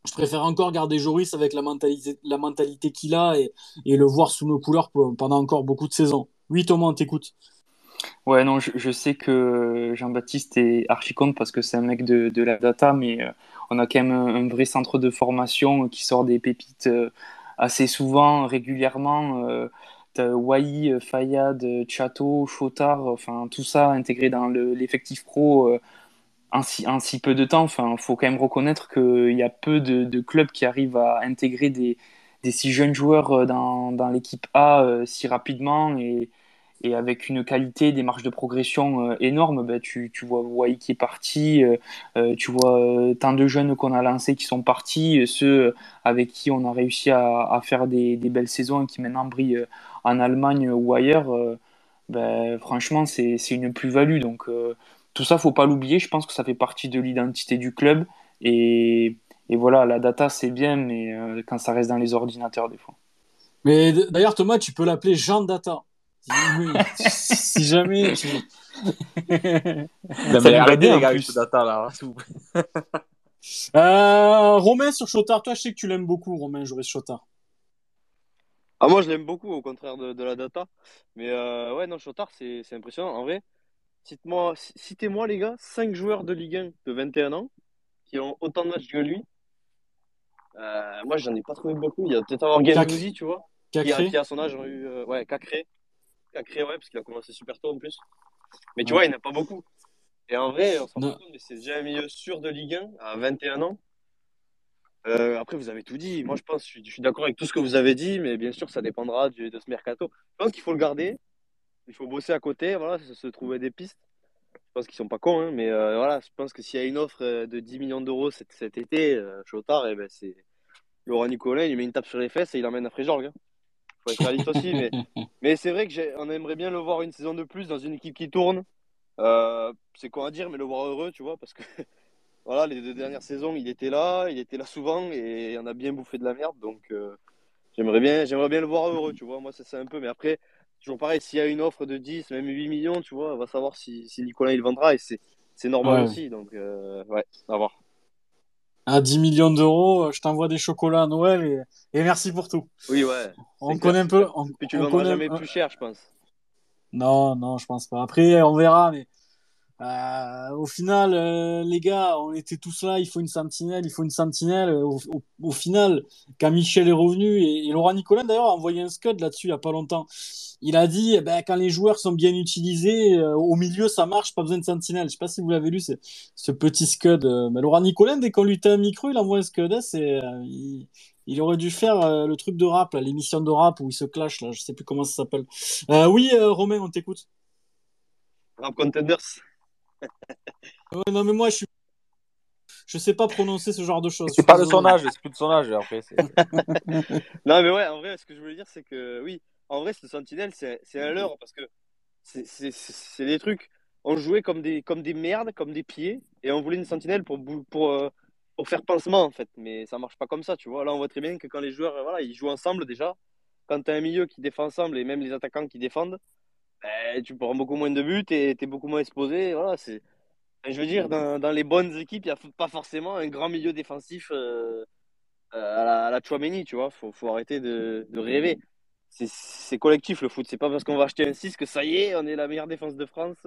je préfère encore garder Joris avec la mentalité, la mentalité qu'il a et, le voir sous nos couleurs pendant encore beaucoup de saisons. Oui, Thomas, on t'écoute. Ouais, non, je, sais que Jean-Baptiste est archi compte parce que c'est un mec de, la data, mais euh, on a quand même un, vrai centre de formation qui sort des pépites euh, assez souvent, régulièrement. Euh, Wai, Fayad, Chateau, Chotard, enfin tout ça intégré dans l'effectif pro en si, peu de temps. Enfin, faut quand même reconnaître qu'il y a peu de, clubs qui arrivent à intégrer des, des si jeunes joueurs euh, dans, l'équipe A euh, si rapidement et, avec une qualité, des marges de progression euh, énormes. Ben, tu, vois Wai qui est parti, tu vois tant de jeunes qu'on a lancés qui sont partis, ceux avec qui on a réussi à, faire des, belles saisons et qui maintenant brillent en Allemagne ou ailleurs. Ben, franchement, c'est une plus-value. Donc, tout ça, faut pas l'oublier. Je pense que ça fait partie de l'identité du club. Et, et, voilà, la data, c'est bien, mais euh, quand ça reste dans les ordinateurs, des fois. Mais d'ailleurs, Thomas, tu peux l'appeler Jean Data. si jamais. Non, mais arrêtez, les gars, avec ce data là. Hein, euh, Romain sur Chotard, toi, je sais que tu l'aimes beaucoup, Romain Joris Chotard. Ah, moi, je l'aime beaucoup, au contraire de, de la data. Mais euh, ouais, non, Chotard, c'est impressionnant. En vrai, Citez-moi, les gars, 5 joueurs de Ligue 1 de 21 ans qui ont autant de matchs que lui. Euh, moi, j'en ai pas trouvé beaucoup. Il y a peut-être avoir Gendouzi, tu vois, qui a, qui a, son âge eu. Euh, ouais, Cacré. Cacré, ouais, parce qu'il a commencé super tôt en plus. Mais tu vois, il n'y en a pas beaucoup. Et en vrai, on s'en rend compte, mais c'est déjà un milieu sûr de Ligue 1 à 21 ans. Euh, après, vous avez tout dit. Moi, je pense, je suis, d'accord avec tout ce que vous avez dit, mais bien sûr, ça dépendra de ce mercato. Je pense qu'il faut le garder il faut bosser à côté, voilà, se trouver des pistes. Je pense qu'ils sont pas cons, hein, mais euh, voilà, je pense que s'il y a une offre euh, de 10 millions d'euros cet, cet, été, euh, Chotard, et eh ben c'est Laurent Nicolas, il met une tape sur les fesses et il l'emmène à Fréjorgue. Il hein. faut être réaliste aussi, mais, mais c'est vrai qu'on aimerait bien le voir une saison de plus dans une équipe qui tourne. c'est quoi à dire, mais le voir heureux, tu vois, parce que voilà, les deux dernières saisons, il était là, il était là souvent et on a bien bouffé de la merde, donc j'aimerais bien, j'aimerais bien le voir heureux, tu vois. Moi, c'est ça un peu, mais après, toujours pareil, s'il y a une offre de 10, même 8 millions, tu vois, on va savoir si, si Nicolas il vendra et c'est normal aussi. Donc, euh, ouais, à voir. À 10 millions d'euros, euh, je t'envoie des chocolats à Noël et, et, merci pour tout. Oui, ouais. On connaît un peu. On, Puis tu ne vendras jamais plus cher, je pense. Non, non, je pense pas. Après, on verra, mais euh, au final, euh, les gars, on était tous là, il faut une sentinelle, il faut une sentinelle. Au, au, final, quand Michel est revenu, et, et Laurent Nicolas d'ailleurs a envoyé un scud là-dessus il y a pas longtemps, il a dit, eh ben, quand les joueurs sont bien utilisés, euh, au milieu ça marche, pas besoin de sentinelle. Je sais pas si vous l'avez lu, ce petit scud. mais Laurent Nicolas, dès qu'on lui t'a un micro, il envoie un scud. Hein, c'est, il, il aurait dû faire euh, le truc de rap, l'émission de rap où il se clash, là, je sais plus comment ça s'appelle. Euh, oui, Romain, on t'écoute. Rap Contenders. Non, mais moi, je suis. Je sais pas prononcer ce genre de choses. C'est pas de son âge, c'est plus de son âge après. non, mais ouais, en vrai, ce que je voulais dire, c'est que oui, en vrai, ce Sentinelle, c'est un leurre parce que c'est des trucs. On jouait comme des, comme des merdes, comme des pieds, et on voulait une sentinelle pour, pour, euh, pour faire pansement, en fait. Mais ça marche pas comme ça, tu vois. Là, on voit très bien que quand les joueurs, voilà, ils jouent ensemble déjà, quand tu as un milieu qui défend ensemble et même les attaquants qui défendent, ben, tu prends beaucoup moins de buts et tu es beaucoup moins exposé. Voilà, c'est... Je veux dire, dans, dans les bonnes équipes, il n'y a pas forcément un grand milieu défensif euh, euh, à la, à la Chouameni, tu vois. faut, faut arrêter de, de rêver c'est collectif le foot. C'est pas parce qu'on va acheter un 6 que ça y est, on est la meilleure défense de France.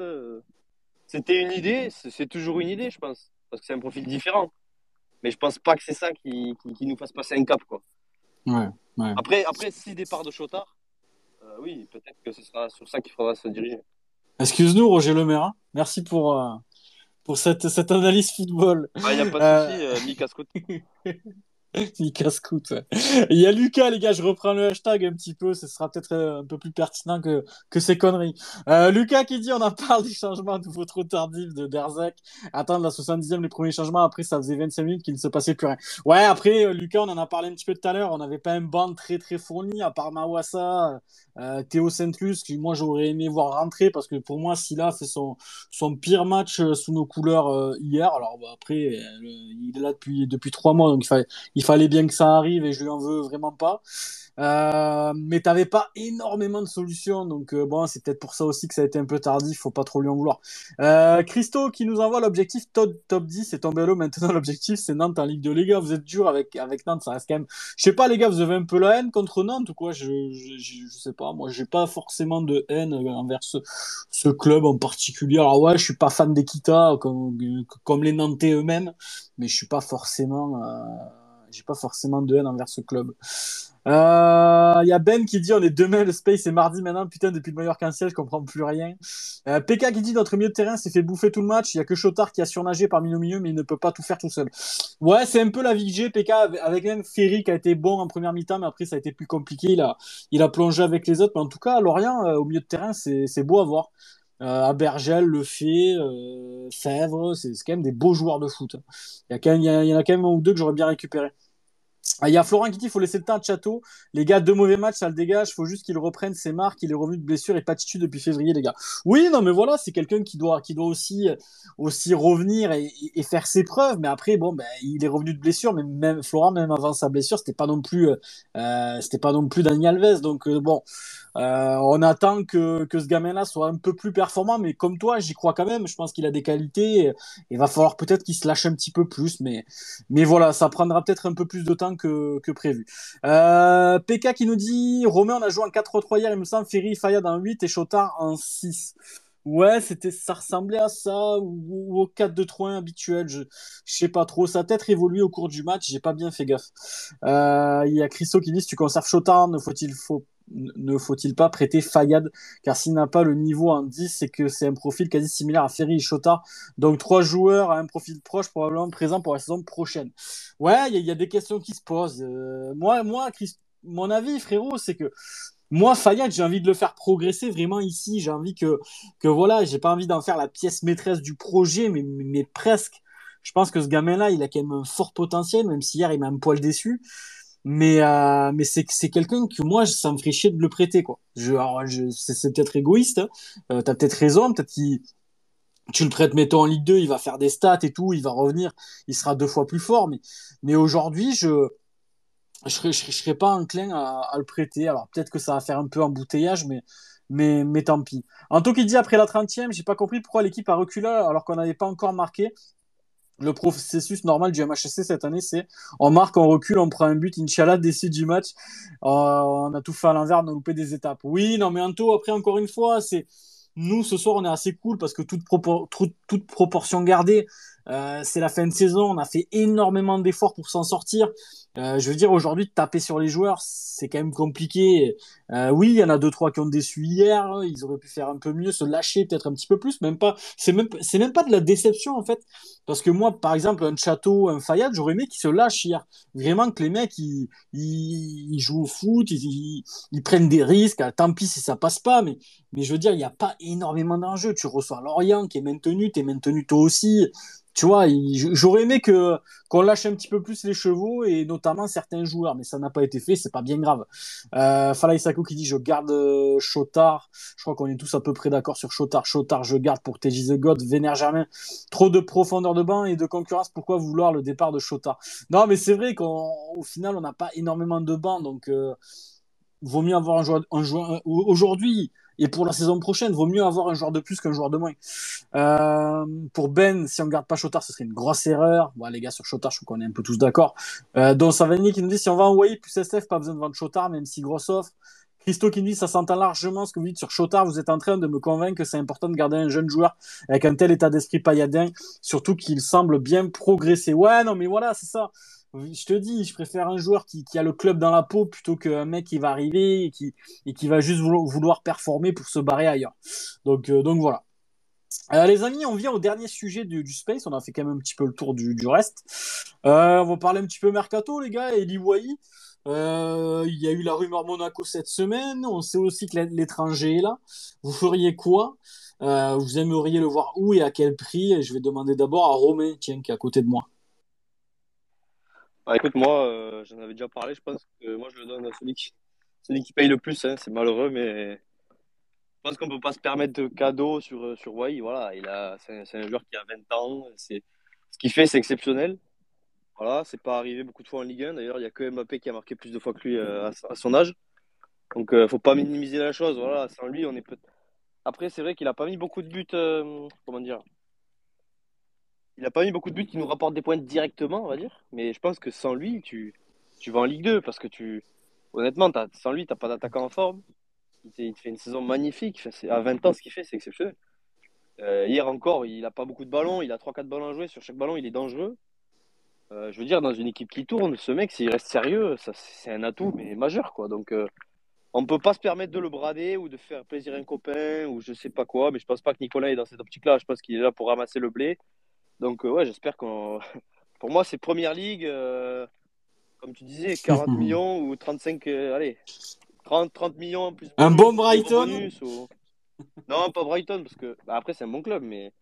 C'était une idée, c'est toujours une idée, je pense, parce que c'est un profil différent. Mais je pense pas que c'est ça qui, qui, nous fasse passer un cap, quoi. Ouais, Après, après, si départ de Chotard, euh, oui, peut-être que ce sera sur ça qu'il faudra se diriger. Excuse-nous, Roger Lemaire. Hein. Merci pour, euh, pour cette, cette analyse football. Il ah, n'y a pas de euh... Mika Scott. Il y a Lucas, les gars, je reprends le hashtag un petit peu, ce sera peut-être euh, un peu plus pertinent que, que ces conneries. Euh, Lucas qui dit on en parle des changements nouveau trop tardifs de Derzak. Attendre la 70e, les premiers changements, après ça faisait 25 minutes qu'il ne se passait plus rien. Ouais, après, euh, Lucas, on en a parlé un petit peu tout à l'heure, on n'avait pas un band très très fourni, à part Mawassa, euh, Théo Saint-Lus, que moi j'aurais aimé voir rentrer, parce que pour moi, Silla fait son, son pire match sous nos couleurs hier. Alors bah, après, il est là depuis, depuis trois mois, donc il fallait, il fallait bien que ça arrive et je lui en veux vraiment pas. Euh, mais t'avais pas énormément de solutions, donc euh, bon, c'est peut-être pour ça aussi que ça a été un peu tardif, faut pas trop lui en vouloir. Euh, Christo qui nous envoie l'objectif top, top 10, c'est tombé l'eau maintenant l'objectif c'est Nantes en Ligue 2. Les gars, vous êtes dur avec, avec Nantes, ça reste quand même. Je sais pas, les gars, vous avez un peu la haine contre Nantes ou quoi? Je, je, sais pas, moi j'ai pas forcément de haine envers ce, club en particulier. Alors ouais, je suis pas fan d'Equita comme, comme les Nantais eux-mêmes, mais je suis pas forcément. Euh j'ai pas forcément de haine envers ce club. Il euh, y a Ben qui dit on est demain, le space est mardi maintenant. Putain, depuis le meilleur ciel je comprends plus rien. Euh, PK qui dit notre milieu de terrain s'est fait bouffer tout le match. Il y a que Chotard qui a surnagé parmi nos milieux, mais il ne peut pas tout faire tout seul. Ouais, c'est un peu la vie que j'ai. PK avec même Ferry qui a été bon en première mi-temps, mais après ça a été plus compliqué. Il a, il a plongé avec les autres. Mais en tout cas, Lorient, euh, au milieu de terrain, c'est beau à voir. Euh, Abergel, Le euh, Fèvre, c'est quand même des beaux joueurs de foot. Il y, il y, en a quand même un ou deux que j'aurais bien récupéré. Ah, il y a Florent qui dit faut laisser le temps à Château. Les gars, deux mauvais matchs, ça le dégage. Faut juste qu'il reprenne ses marques. Il est revenu de blessure et pas de depuis février, les gars. Oui, non, mais voilà, c'est quelqu'un qui doit, qui doit aussi, aussi revenir et, faire ses preuves. Mais après, bon, ben, il est revenu de blessure. Mais même Florent, même avant sa blessure, c'était pas non plus, euh, c'était pas non plus Daniel Alves. Donc euh, bon, euh, on attend que, que ce gamin-là soit un peu plus performant. Mais comme toi, j'y crois quand même. Je pense qu'il a des qualités. Il va falloir peut-être qu'il se lâche un petit peu plus. Mais, mais voilà, ça prendra peut-être un peu plus de temps que, prévu. Euh, PK qui nous dit Romain, on a joué en 4-3 hier, il me semble, Ferry, Fayad en 8 et Chotard en 6. Ouais, c'était, ça ressemblait à ça, ou, au 4-2-3-1 habituel, je, je sais pas trop. Ça a peut-être évolué au cours du match, j'ai pas bien fait gaffe. Euh, il y a Christo qui dit, si tu conserves Chotard, ne faut-il faut ne faut-il pas prêter Fayad? Car s'il n'a pas le niveau en 10, c'est que c'est un profil quasi similaire à Ferry et Chota. Donc trois joueurs à un profil proche, probablement présent pour la saison prochaine. Ouais, il y, a des questions qui se posent. Euh, moi, moi, mon avis, frérot, c'est que moi, Fayad, j'ai envie de le faire progresser vraiment ici. J'ai envie que, que voilà, j'ai pas envie d'en faire la pièce maîtresse du projet, mais, mais presque. Je pense que ce gamin-là, il a quand même un fort potentiel, même si hier il m'a un poil déçu mais euh, mais c'est c'est quelqu'un que moi ça me ferait chier de le prêter quoi je, je c'est peut-être égoïste hein. euh, t'as peut-être raison peut-être qu'il tu le prêtes mettons en Ligue 2 il va faire des stats et tout il va revenir il sera deux fois plus fort mais mais aujourd'hui je je serais, serais pas enclin à, à le prêter alors peut-être que ça va faire un peu embouteillage mais mais, mais tant pis. En tout dit après la 30e, j'ai pas compris pourquoi l'équipe a reculé alors qu'on n'avait pas encore marqué le processus normal du MHSC cette année, c'est on marque, on recule, on prend un but, Inch'Allah, décide du match. Euh, on a tout fait à l'envers, on a loupé des étapes. Oui, non, mais Anto, après, encore une fois, c'est nous, ce soir, on est assez cool parce que toute, toute, proportion gardée, euh, c'est la fin de saison, on a fait énormément d'efforts pour s'en sortir. Euh, je veux dire, aujourd'hui, taper sur les joueurs, c'est quand même compliqué. Euh, oui, il y en a deux, trois qui ont déçu hier. Ils auraient pu faire un peu mieux, se lâcher peut-être un petit peu plus. Même pas, c'est même, c'est même pas de la déception, en fait. Parce que moi, par exemple, un Château, un Fayad, j'aurais aimé qu'ils se lâchent hier. Vraiment que les mecs, ils, ils, jouent au foot, ils, ils, prennent des risques. Ah, tant pis si ça passe pas, mais, mais je veux dire, il n'y a pas énormément d'enjeux. Tu reçois Lorient qui est maintenu, tu es maintenu toi aussi tu vois, j'aurais aimé que qu'on lâche un petit peu plus les chevaux et notamment certains joueurs, mais ça n'a pas été fait, c'est pas bien grave. Euh, Fala qui dit je garde euh, Chotard. Je crois qu'on est tous à peu près d'accord sur Chotard. Chotard, je garde pour TJ God. Vénère Germain, trop de profondeur de banc et de concurrence. Pourquoi vouloir le départ de Chotard? Non, mais c'est vrai qu'au final on n'a pas énormément de bancs, donc euh, vaut mieux avoir un joueur, un joueur aujourd'hui et pour la saison prochaine, vaut mieux avoir un joueur de plus qu'un joueur de moins. Euh, pour Ben, si on ne garde pas Chotard, ce serait une grosse erreur. Bon, les gars, sur Chotard, je crois qu'on est un peu tous d'accord. Euh, donc, Savani qui nous dit si on va envoyer plus SF, pas besoin de vendre Chotard, même si grosse offre. Christo qui nous dit ça s'entend largement ce que vous dites sur Chotard. Vous êtes en train de me convaincre que c'est important de garder un jeune joueur avec un tel état d'esprit pailladin, surtout qu'il semble bien progresser. Ouais, non, mais voilà, c'est ça je te dis, je préfère un joueur qui, a le club dans la peau plutôt qu'un mec qui va arriver et qui, et va juste vouloir, performer pour se barrer ailleurs. Donc, euh, voilà. Euh, les amis, on vient au dernier sujet du, Space. On a fait quand même un petit peu le tour du, reste. Euh, on va parler un petit peu mercato, les gars. Euh, il y a eu la rumeur Monaco cette semaine. On sait aussi que l'étranger est là. Vous feriez quoi? Vous aimeriez le voir où et à quel prix? Je vais demander d'abord à Romain, tiens, qui est à côté de moi. Bah, écoute, moi, euh, j'en avais déjà parlé. Je pense que moi, je le donne à celui qui, paye le plus. Hein. C'est malheureux, mais je pense qu'on peut pas se permettre de cadeaux sur, euh, sur. Voilà, il c'est, un joueur qui a 20 ans. Ce qu'il fait, c'est exceptionnel. Voilà, c'est pas arrivé beaucoup de fois en Ligue 1. D'ailleurs, il y a que Mbappé qui a marqué plus de fois que lui euh, à, son âge. Donc, faut pas minimiser la chose. Voilà, sans lui, on est peut Après, c'est vrai qu'il a pas mis beaucoup de buts. comment dire il n'a pas mis beaucoup de buts qui nous rapportent des points directement, on va dire. Mais je pense que sans lui, tu, vas en Ligue 2 parce que tu, honnêtement, sans lui, tu n'as pas d'attaquant en forme. Il, te fait une saison magnifique. à 20 ans, ce qu'il fait, c'est exceptionnel. Euh, hier encore, il n'a pas beaucoup de ballons. Il a 3-4 ballons à jouer. Sur chaque ballon, il est dangereux. Euh, je veux dire, dans une équipe qui tourne, ce mec, s'il reste sérieux, c'est un atout, majeur. quoi. Donc, euh, on ne peut pas se permettre de le brader ou de faire plaisir à un copain ou je sais pas quoi. Mais je pense pas que Nicolas est dans cette optique-là. Je pense qu'il est là pour ramasser le blé. Donc, euh, ouais, j'espère qu'on. Pour moi, c'est première ligue, euh, comme tu disais, 40 millions ou 35. Euh, allez, 30, 30 millions en plus. Un bon Brighton Non, pas Brighton, parce que. Bah, après, c'est un bon club, mais.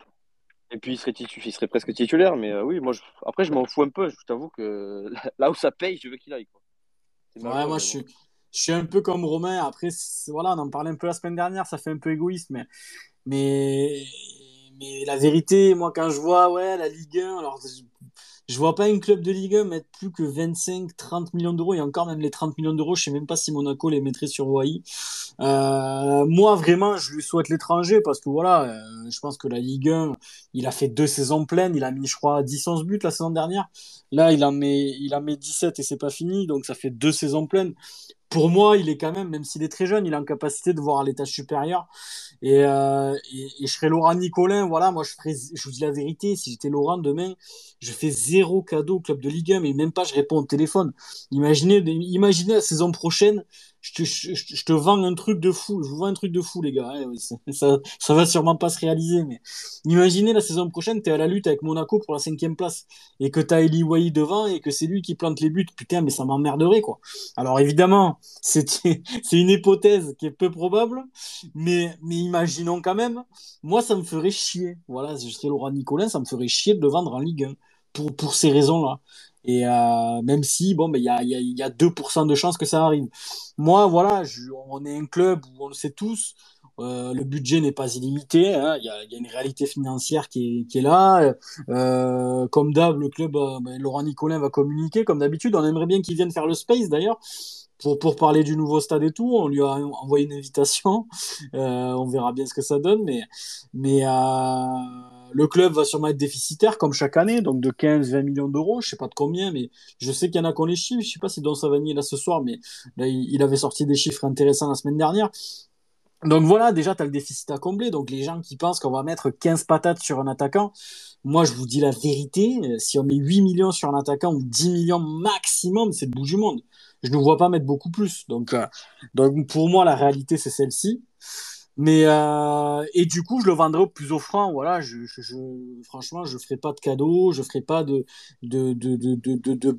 Et puis, il serait, il serait presque titulaire, mais oui, moi, après, je m'en fous un peu. Je t'avoue que là où ça paye, je veux qu'il aille. Quoi. Ouais, moi, je suis. Je suis un peu comme Romain. Après, voilà, on en parlait un peu la semaine dernière. Ça fait un peu égoïste, mais, mais mais la vérité, moi, quand je vois ouais, la Ligue 1, alors je, vois pas une club de Ligue 1 mettre plus que 25, 30 millions d'euros, et encore même les 30 millions d'euros, je sais même pas si Monaco les mettrait sur Wai. Euh, moi, vraiment, je lui souhaite l'étranger parce que voilà, euh, je pense que la Ligue 1, il a fait deux saisons pleines, il a mis, je crois, 10-11 buts la saison dernière. Là, il en met, il en met 17 et c'est pas fini, donc ça fait deux saisons pleines pour moi, il est quand même, même s'il est très jeune, il a en capacité de voir à l'étage supérieur. Et, euh, et, je serais Laurent Nicolin, voilà, moi je ferais, je vous dis la vérité, si j'étais Laurent demain, je fais zéro cadeau au club de Ligue 1, mais même pas je réponds au téléphone. Imaginez, imaginez la saison prochaine, je te, vends un truc de fou, je vous vends un truc de fou les gars, hein. ça, ça va sûrement pas se réaliser, mais imaginez la saison prochaine, t'es à la lutte avec Monaco pour la cinquième place, et que t'as Eli Wai devant, et que c'est lui qui plante les buts, putain, mais ça m'emmerderait quoi. Alors évidemment, c'est une hypothèse qui est peu probable, mais, mais imaginons quand même, moi ça me ferait chier. Voilà, je serais Laurent Nicolin, ça me ferait chier de le vendre en Ligue 1 pour, pour ces raisons-là. Et euh, même si, bon, il y, a, y, a, y a 2% de chances que ça arrive. Moi, voilà, on est un club où on le sait tous, euh, le budget n'est pas illimité, hein, il y, a, une réalité financière qui est, là. Euh, comme d'hab, le club, ben, Laurent Nicolin va communiquer, comme d'habitude. On aimerait bien qu'il vienne faire le space d'ailleurs pour, parler du nouveau stade et tout. On lui a envoyé une invitation. On verra bien ce que ça donne. Mais, mais euh, le club va sûrement être déficitaire comme chaque année, donc de 15-20 millions d'euros. Je sais pas de combien, mais je sais qu'il y en a qu'on les chiffres. Je sais pas si Don Savani est là ce soir, mais là, il, avait sorti des chiffres intéressants la semaine dernière. Donc voilà, déjà, tu as le déficit à combler. Donc les gens qui pensent qu'on va mettre 15 patates sur un attaquant, moi je vous dis la vérité, euh, si on met 8 millions sur un attaquant ou 10 millions maximum, c'est le bout du monde. Je ne vois pas mettre beaucoup plus. Donc, euh, donc pour moi, la réalité, c'est celle-ci. Mais euh, et du coup, je le vendrai au plus offrant. Voilà, je, je, je franchement, je ferai pas de cadeaux, je ferai pas de de de de de, de,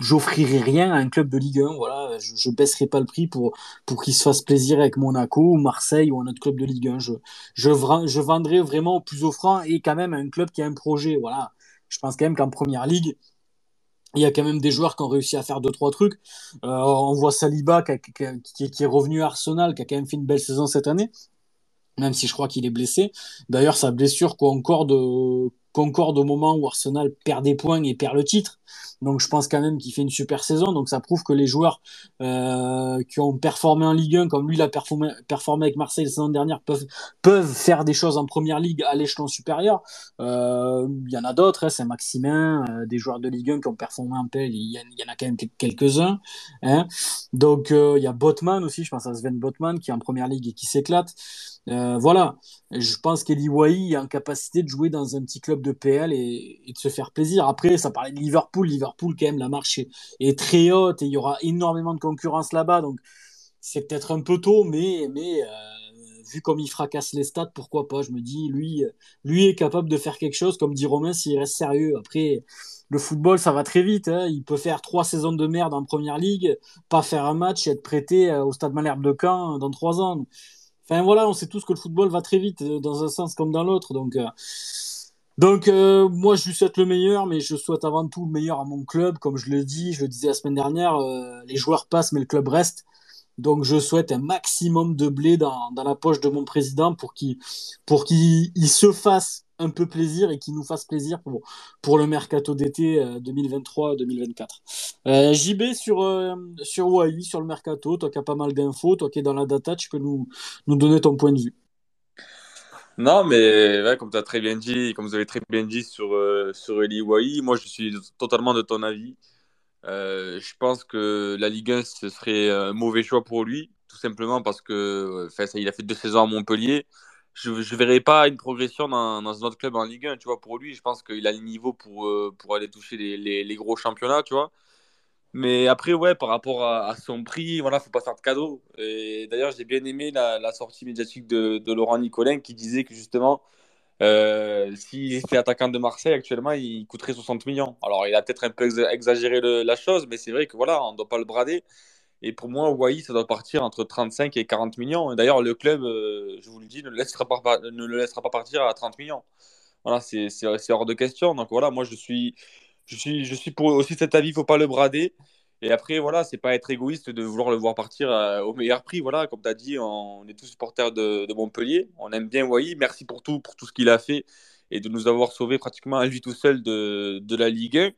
j'offrirai rien à un club de Ligue 1. Voilà, je, je baisserai pas le prix pour pour qu'il se fasse plaisir avec Monaco ou Marseille ou un autre club de Ligue 1. Je je, je vendrai vraiment au plus offrant et quand même à un club qui a un projet. Voilà, je pense quand même qu'en première ligue. Il y a quand même des joueurs qui ont réussi à faire deux trois trucs. Euh, on voit Saliba qui, est revenu à Arsenal, qui a quand même fait une belle saison cette année, même si je crois qu'il est blessé. D'ailleurs, sa blessure concorde concorde au moment où Arsenal perd des points et perd le titre. Donc je pense quand même qu'il fait une super saison. Donc ça prouve que les joueurs euh, qui ont performé en Ligue 1, comme lui l'a performé, performé avec Marseille la saison dernière, peuvent, peuvent faire des choses en Première Ligue à l'échelon supérieur. Euh, il y en a d'autres, hein, c'est Maximin, euh, des joueurs de Ligue 1 qui ont performé en PL, il y, en a quand même quelques-uns. Hein. Donc il y a Botman aussi, je pense à Sven Botman qui est en Première Ligue et qui s'éclate. Euh, voilà, je pense qu'Eli Wai a en capacité de jouer dans un petit club de PL et, de se faire plaisir. Après, ça parlait de Liverpool. Liverpool, quand même, la marche est, très haute et il y aura énormément de concurrence là-bas. Donc, c'est peut-être un peu tôt, mais, mais euh, vu comme il fracasse les stats, pourquoi pas? Je me dis, lui, lui est capable de faire quelque chose, comme dit Romain, s'il reste sérieux. Après, le football, ça va très vite. Hein. Il peut faire trois saisons de merde en première ligue, pas faire un match et être prêté euh, au stade Malherbe de Caen dans trois ans. Enfin voilà, on sait tous que le football va très vite euh, dans un sens comme dans l'autre. Donc, euh, euh, moi je lui souhaite le meilleur, mais je souhaite avant tout le meilleur à mon club. Comme je le dis, je le disais la semaine dernière, les joueurs passent mais le club reste. Donc je souhaite un maximum de blé dans, la poche de mon président pour qu'il se fasse un peu plaisir et qui nous fasse plaisir pour, le mercato d'été 2023-2024. Euh, euh JB sur, euh, sur sur le mercato, toi qui as pas mal d'infos, toi qui es dans la data, tu peux nous, nous donner ton point de vue. Non, mais comme tu as très bien dit, comme vous avez très bien dit sur, euh, sur Eli Wai, moi je suis totalement de ton avis. je pense que la Ligue 1, ce serait un mauvais choix pour lui, tout simplement parce que il a fait deux saisons à Montpellier je ne verrai pas une progression dans, dans, un autre club en Ligue 1. Tu vois, pour lui, je pense qu'il a le niveau pour, euh, pour aller toucher les, les, gros championnats, tu vois. Mais après, ouais, par rapport à, son prix, voilà, faut pas faire de cadeau. Et d'ailleurs, j'ai bien aimé la, sortie médiatique de, de, Laurent Nicolin qui disait que justement, euh, s'il était attaquant de Marseille actuellement, il coûterait 60 millions. Alors, il a peut-être un peu exagéré la chose, mais c'est vrai que voilà, on ne doit pas le brader. Et pour moi, Wai, ça doit partir entre 35 et 40 millions. D'ailleurs, le club, euh, je vous le dis, ne le, laissera pas, partir à 30 millions. Voilà, c'est hors de question. Donc voilà, moi, je suis, je suis, je suis pour aussi cet avis, il ne faut pas le brader. Et après, voilà, c'est pas être égoïste de vouloir le voir partir euh, au meilleur prix. Voilà, comme tu as dit, on, est tous supporters de, Montpellier. On aime bien Wai. Merci pour tout, pour tout ce qu'il a fait et de nous avoir sauvé pratiquement à lui tout seul de, de la Ligue 1.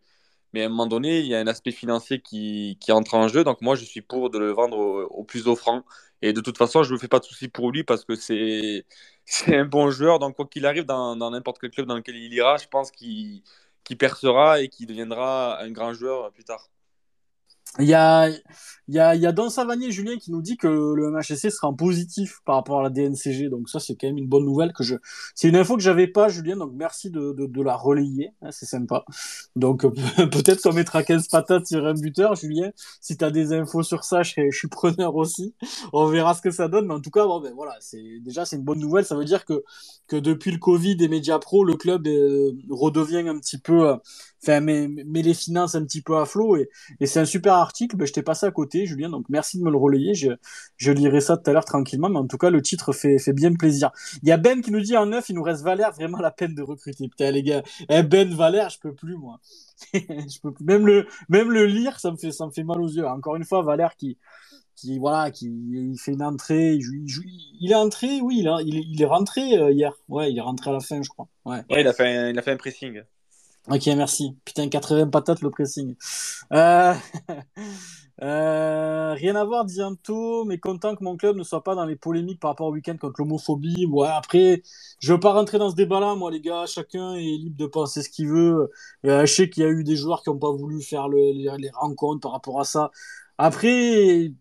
Mais à un moment donné, il y a un aspect financier qui, qui entre en jeu. Donc moi, je suis pour de le vendre au, plus offrant. Et de toute façon, je ne me fais pas de soucis pour lui parce que c'est un bon joueur. Donc quoi qu'il arrive dans n'importe quel club dans lequel il ira, je pense qu'il percera et qu'il deviendra un grand joueur plus tard. Il y a, il y a, il y a Don Savanier Julien qui nous dit que le MHSC sera en positif par rapport à la DNCG. Donc ça, c'est quand même une bonne nouvelle que je, c'est une info que j'avais pas, Julien. Donc merci de, de, de la relayer. Hein, c'est sympa. Donc peut-être qu'on mettra 15 patates sur un buteur, Julien. Si tu as des infos sur ça, je, suis preneur aussi. On verra ce que ça donne. Mais en tout cas, bon, ben voilà, c'est, déjà, c'est une bonne nouvelle. Ça veut dire que, que depuis le Covid et Media Pro, le club euh, redevient un petit peu, euh, enfin, met, les finances un petit peu à flot et, c'est un super article, ben, je t'ai passé à côté, Julien, donc merci de me le relayer. Je, lirai ça tout à l'heure tranquillement, mais en tout cas, le titre fait, bien plaisir. Il y a Ben qui nous dit en neuf, il nous reste Valère, vraiment la peine de recruter. Putain, les gars, eh, Ben Valère, je peux plus, moi. je peux plus. Même le, lire, ça me fait, mal aux yeux. Encore une fois, Valère qui, voilà qui fait une entrée il, est entré oui il, il, est rentré euh, hier ouais il est rentré à la fin je crois ouais il a fait un, il a fait un pressing Ok, merci. Putain, 80 patates le pressing. Euh... euh... Rien à voir, Dianto, mais content que mon club ne soit pas dans les polémiques par rapport au week-end contre l'homophobie. Ouais, après, je veux pas rentrer dans ce débat-là, moi, les gars. Chacun est libre de penser ce qu'il veut. Euh, je sais qu'il y a eu des joueurs qui n'ont pas voulu faire le, les, les, rencontres par rapport à ça. Après,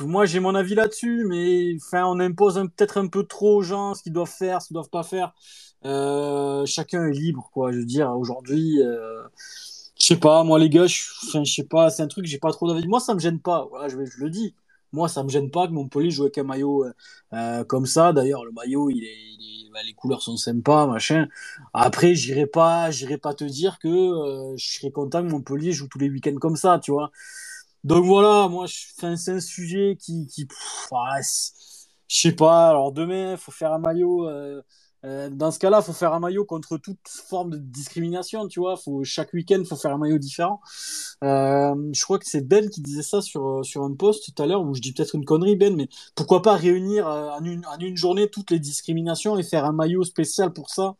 moi j'ai mon avis là-dessus, mais enfin on impose peut-être un peu trop aux gens ce qu'ils doivent faire, ce qu'ils doivent pas faire. Euh, chacun est libre, quoi. Je veux dire, aujourd'hui, euh, je sais pas, moi les gars, je, sais pas, c'est un truc, j'ai pas trop d'avis. Moi, ça me gêne pas. Voilà, je, le dis. Moi, ça me gêne pas que Montpellier joue avec un maillot euh, comme ça. D'ailleurs, le maillot, il est, il est bah, les couleurs sont sympas, machin. Après, j'irai pas, j'irai pas te dire que euh, je serais content que Montpellier joue tous les week-ends comme ça, tu vois. Donc voilà, moi, c'est un sujet qui, qui, je sais pas. Alors demain, faut faire un maillot. Euh, euh, dans ce cas-là, faut faire un maillot contre toute forme de discrimination, tu vois. Faut chaque week-end, faut faire un maillot différent. Euh, je crois que c'est Ben qui disait ça sur sur un post tout à l'heure, où je dis peut-être une connerie, Ben, mais pourquoi pas réunir euh, en une en une journée toutes les discriminations et faire un maillot spécial pour ça,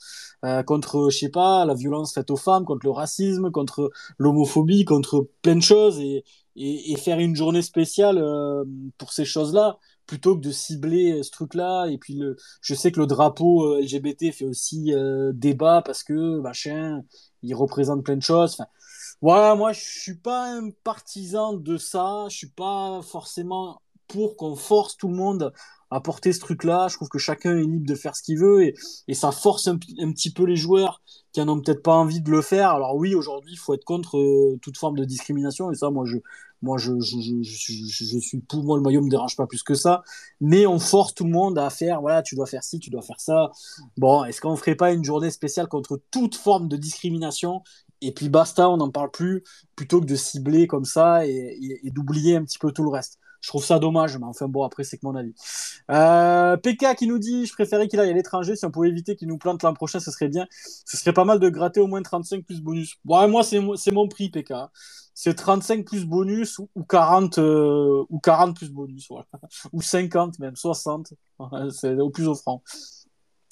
euh, contre, je sais pas, la violence faite aux femmes, contre le racisme, contre l'homophobie, contre plein de choses et et, et faire une journée spéciale euh, pour ces choses-là plutôt que de cibler euh, ce truc-là. Et puis, le, je sais que le drapeau euh, LGBT fait aussi euh, débat parce que, machin, il représente plein de choses. Enfin, voilà, moi, je suis pas un partisan de ça. Je suis pas forcément pour qu'on force tout le monde à porter ce truc-là. Je trouve que chacun est libre de faire ce qu'il veut et, ça force un, petit peu les joueurs qui en ont peut-être pas envie de le faire. Alors oui, aujourd'hui, il faut être contre euh, toute forme de discrimination et ça, moi, je, suis pour moi le maillot me dérange pas plus que ça. Mais on force tout le monde à faire, voilà, tu dois faire ci, tu dois faire ça. Bon, est-ce qu'on ferait pas une journée spéciale contre toute forme de discrimination? Et puis basta, on n'en parle plus, plutôt que de cibler comme ça et d'oublier un petit peu tout le reste. Je trouve ça dommage, mais enfin bon, après, c'est que mon avis. Euh, PK qui nous dit Je préférais qu'il aille à l'étranger. Si on pouvait éviter qu'il nous plante l'an prochain, ce serait bien. Ce serait pas mal de gratter au moins 35 plus bonus. Bon, moi, c'est mon prix, PK. C'est 35 plus bonus ou, 40, euh, ou 40 plus bonus, voilà. ou 50 même, 60. c'est au plus offrant.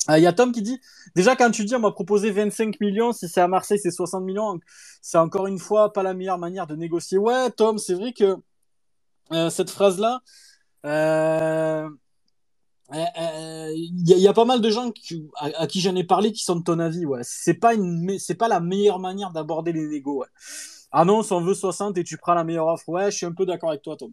Il euh, y a Tom qui dit, déjà quand tu dis on m'a proposé 25 millions, si c'est à Marseille c'est 60 millions, c'est encore une fois pas la meilleure manière de négocier. Ouais Tom, c'est vrai que euh, cette phrase-là, euh, il euh, y, y, a pas mal de gens qui, à, qui j'en ai parlé qui sont de ton avis. Ouais, c'est pas une, c'est pas la meilleure manière d'aborder les négos. Ouais. Ah on veut 60 et tu prends la meilleure offre, ouais, je suis un peu d'accord avec toi, Tom.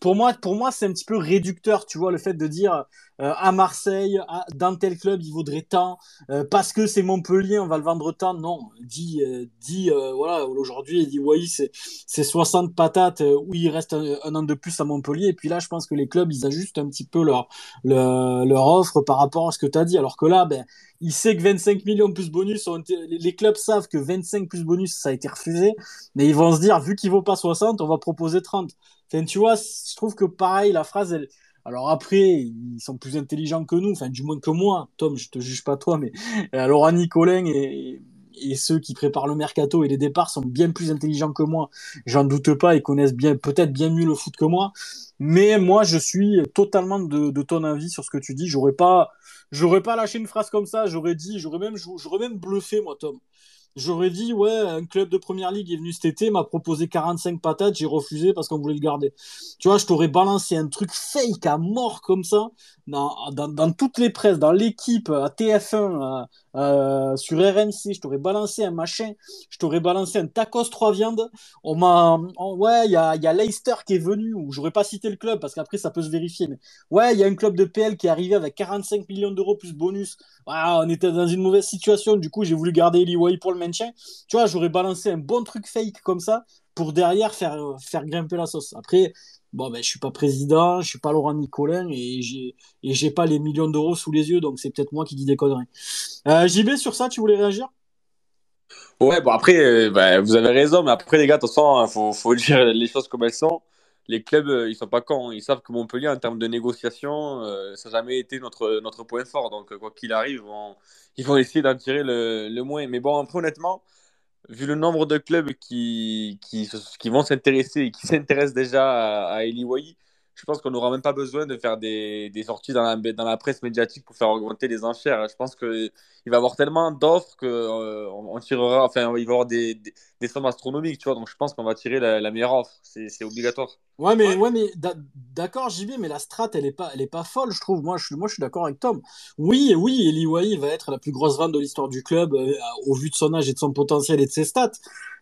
Pour moi, pour moi, c'est un petit peu réducteur, tu vois, le fait de dire euh, à Marseille, dans tel club, il vaudrait tant, euh, parce que c'est Montpellier, on va le vendre tant. Non, dit, euh, voilà, aujourd'hui, il dit, oui, c'est, c'est 60 patates où il reste un, an de plus à Montpellier. Et puis là, je pense que les clubs, ils ajustent un petit peu leur offre par rapport à ce que tu as dit. Alors que là, ben, il sait que 25 millions plus bonus, ont été, les clubs savent que 25 plus bonus, ça a été refusé, mais ils vont se dire, vu qu'il vaut pas 60, on va proposer 30. Enfin, tu vois, je trouve que pareil, la phrase, alors après, ils sont plus intelligents que nous, enfin du moins que moi. Tom, je te juge pas toi, mais alors Annie Colin et, et ceux qui préparent le mercato et les départs sont bien plus intelligents que moi. J'en doute pas, ils connaissent bien, peut-être bien mieux le foot que moi. Mais moi, je suis totalement de, de ton avis sur ce que tu dis. J'aurais pas, j'aurais pas lâché une phrase comme ça. J'aurais dit, j'aurais même, j'aurais même bluffé moi, Tom. J'aurais dit, ouais, un club de première ligue est venu cet été, m'a proposé 45 patates, j'ai refusé parce qu'on voulait le garder. Tu vois, je t'aurais balancé un truc fake à mort comme ça, dans, dans, toutes les presses, dans l'équipe, à TF1, euh, sur RMC, je t'aurais balancé un machin, je t'aurais balancé un tacos trois viandes. On m'a, ouais, il y a, y Leicester qui est venu, ou j'aurais pas cité le club parce qu'après ça peut se vérifier, mais ouais, il y a un club de PL qui est arrivé avec 45 millions d'euros plus bonus. Ah, on était dans une mauvaise situation, du coup j'ai voulu garder Eli Way pour le maintien. Tu vois, j'aurais balancé un bon truc fake comme ça pour derrière faire, faire grimper la sauce. Après, bon, ben, je suis pas président, je suis pas Laurent Nicolin et j'ai, et j'ai pas les millions d'euros sous les yeux, donc c'est peut-être moi qui dis des conneries. Euh, JB, sur ça, tu voulais réagir? Ouais, bon, après, euh, bah, vous avez raison, mais après, les gars, de toute façon, il faut, faut dire les choses comme elles sont. Les clubs, euh, ils sont pas cons. Ils savent que Montpellier, en termes de négociation, ça n'a jamais été notre, notre point fort. Donc, quoi qu'il arrive, vont, ils vont essayer d'en tirer le, le moins. Mais bon, après, honnêtement, vu le nombre de clubs qui, qui, vont s'intéresser et qui s'intéressent déjà à, à je pense qu'on n'aura même pas besoin de faire des, des sorties dans la, dans la, presse médiatique pour faire augmenter les enchères. Je pense qu'il va y avoir tellement d'offres qu'on euh, on tirera, enfin, il va y avoir des, des, des sommes astronomiques, tu vois. Donc je pense qu'on va tirer la, la, meilleure offre. C'est obligatoire. Ouais, mais, ouais, mais d'accord, JB, mais la strat, elle est pas, elle est pas folle, je trouve. Moi, je, moi, je suis d'accord avec Tom. Oui, oui, Eli Wahi va être la plus grosse vente de l'histoire du club euh, au vu de son âge et de son potentiel et de ses stats.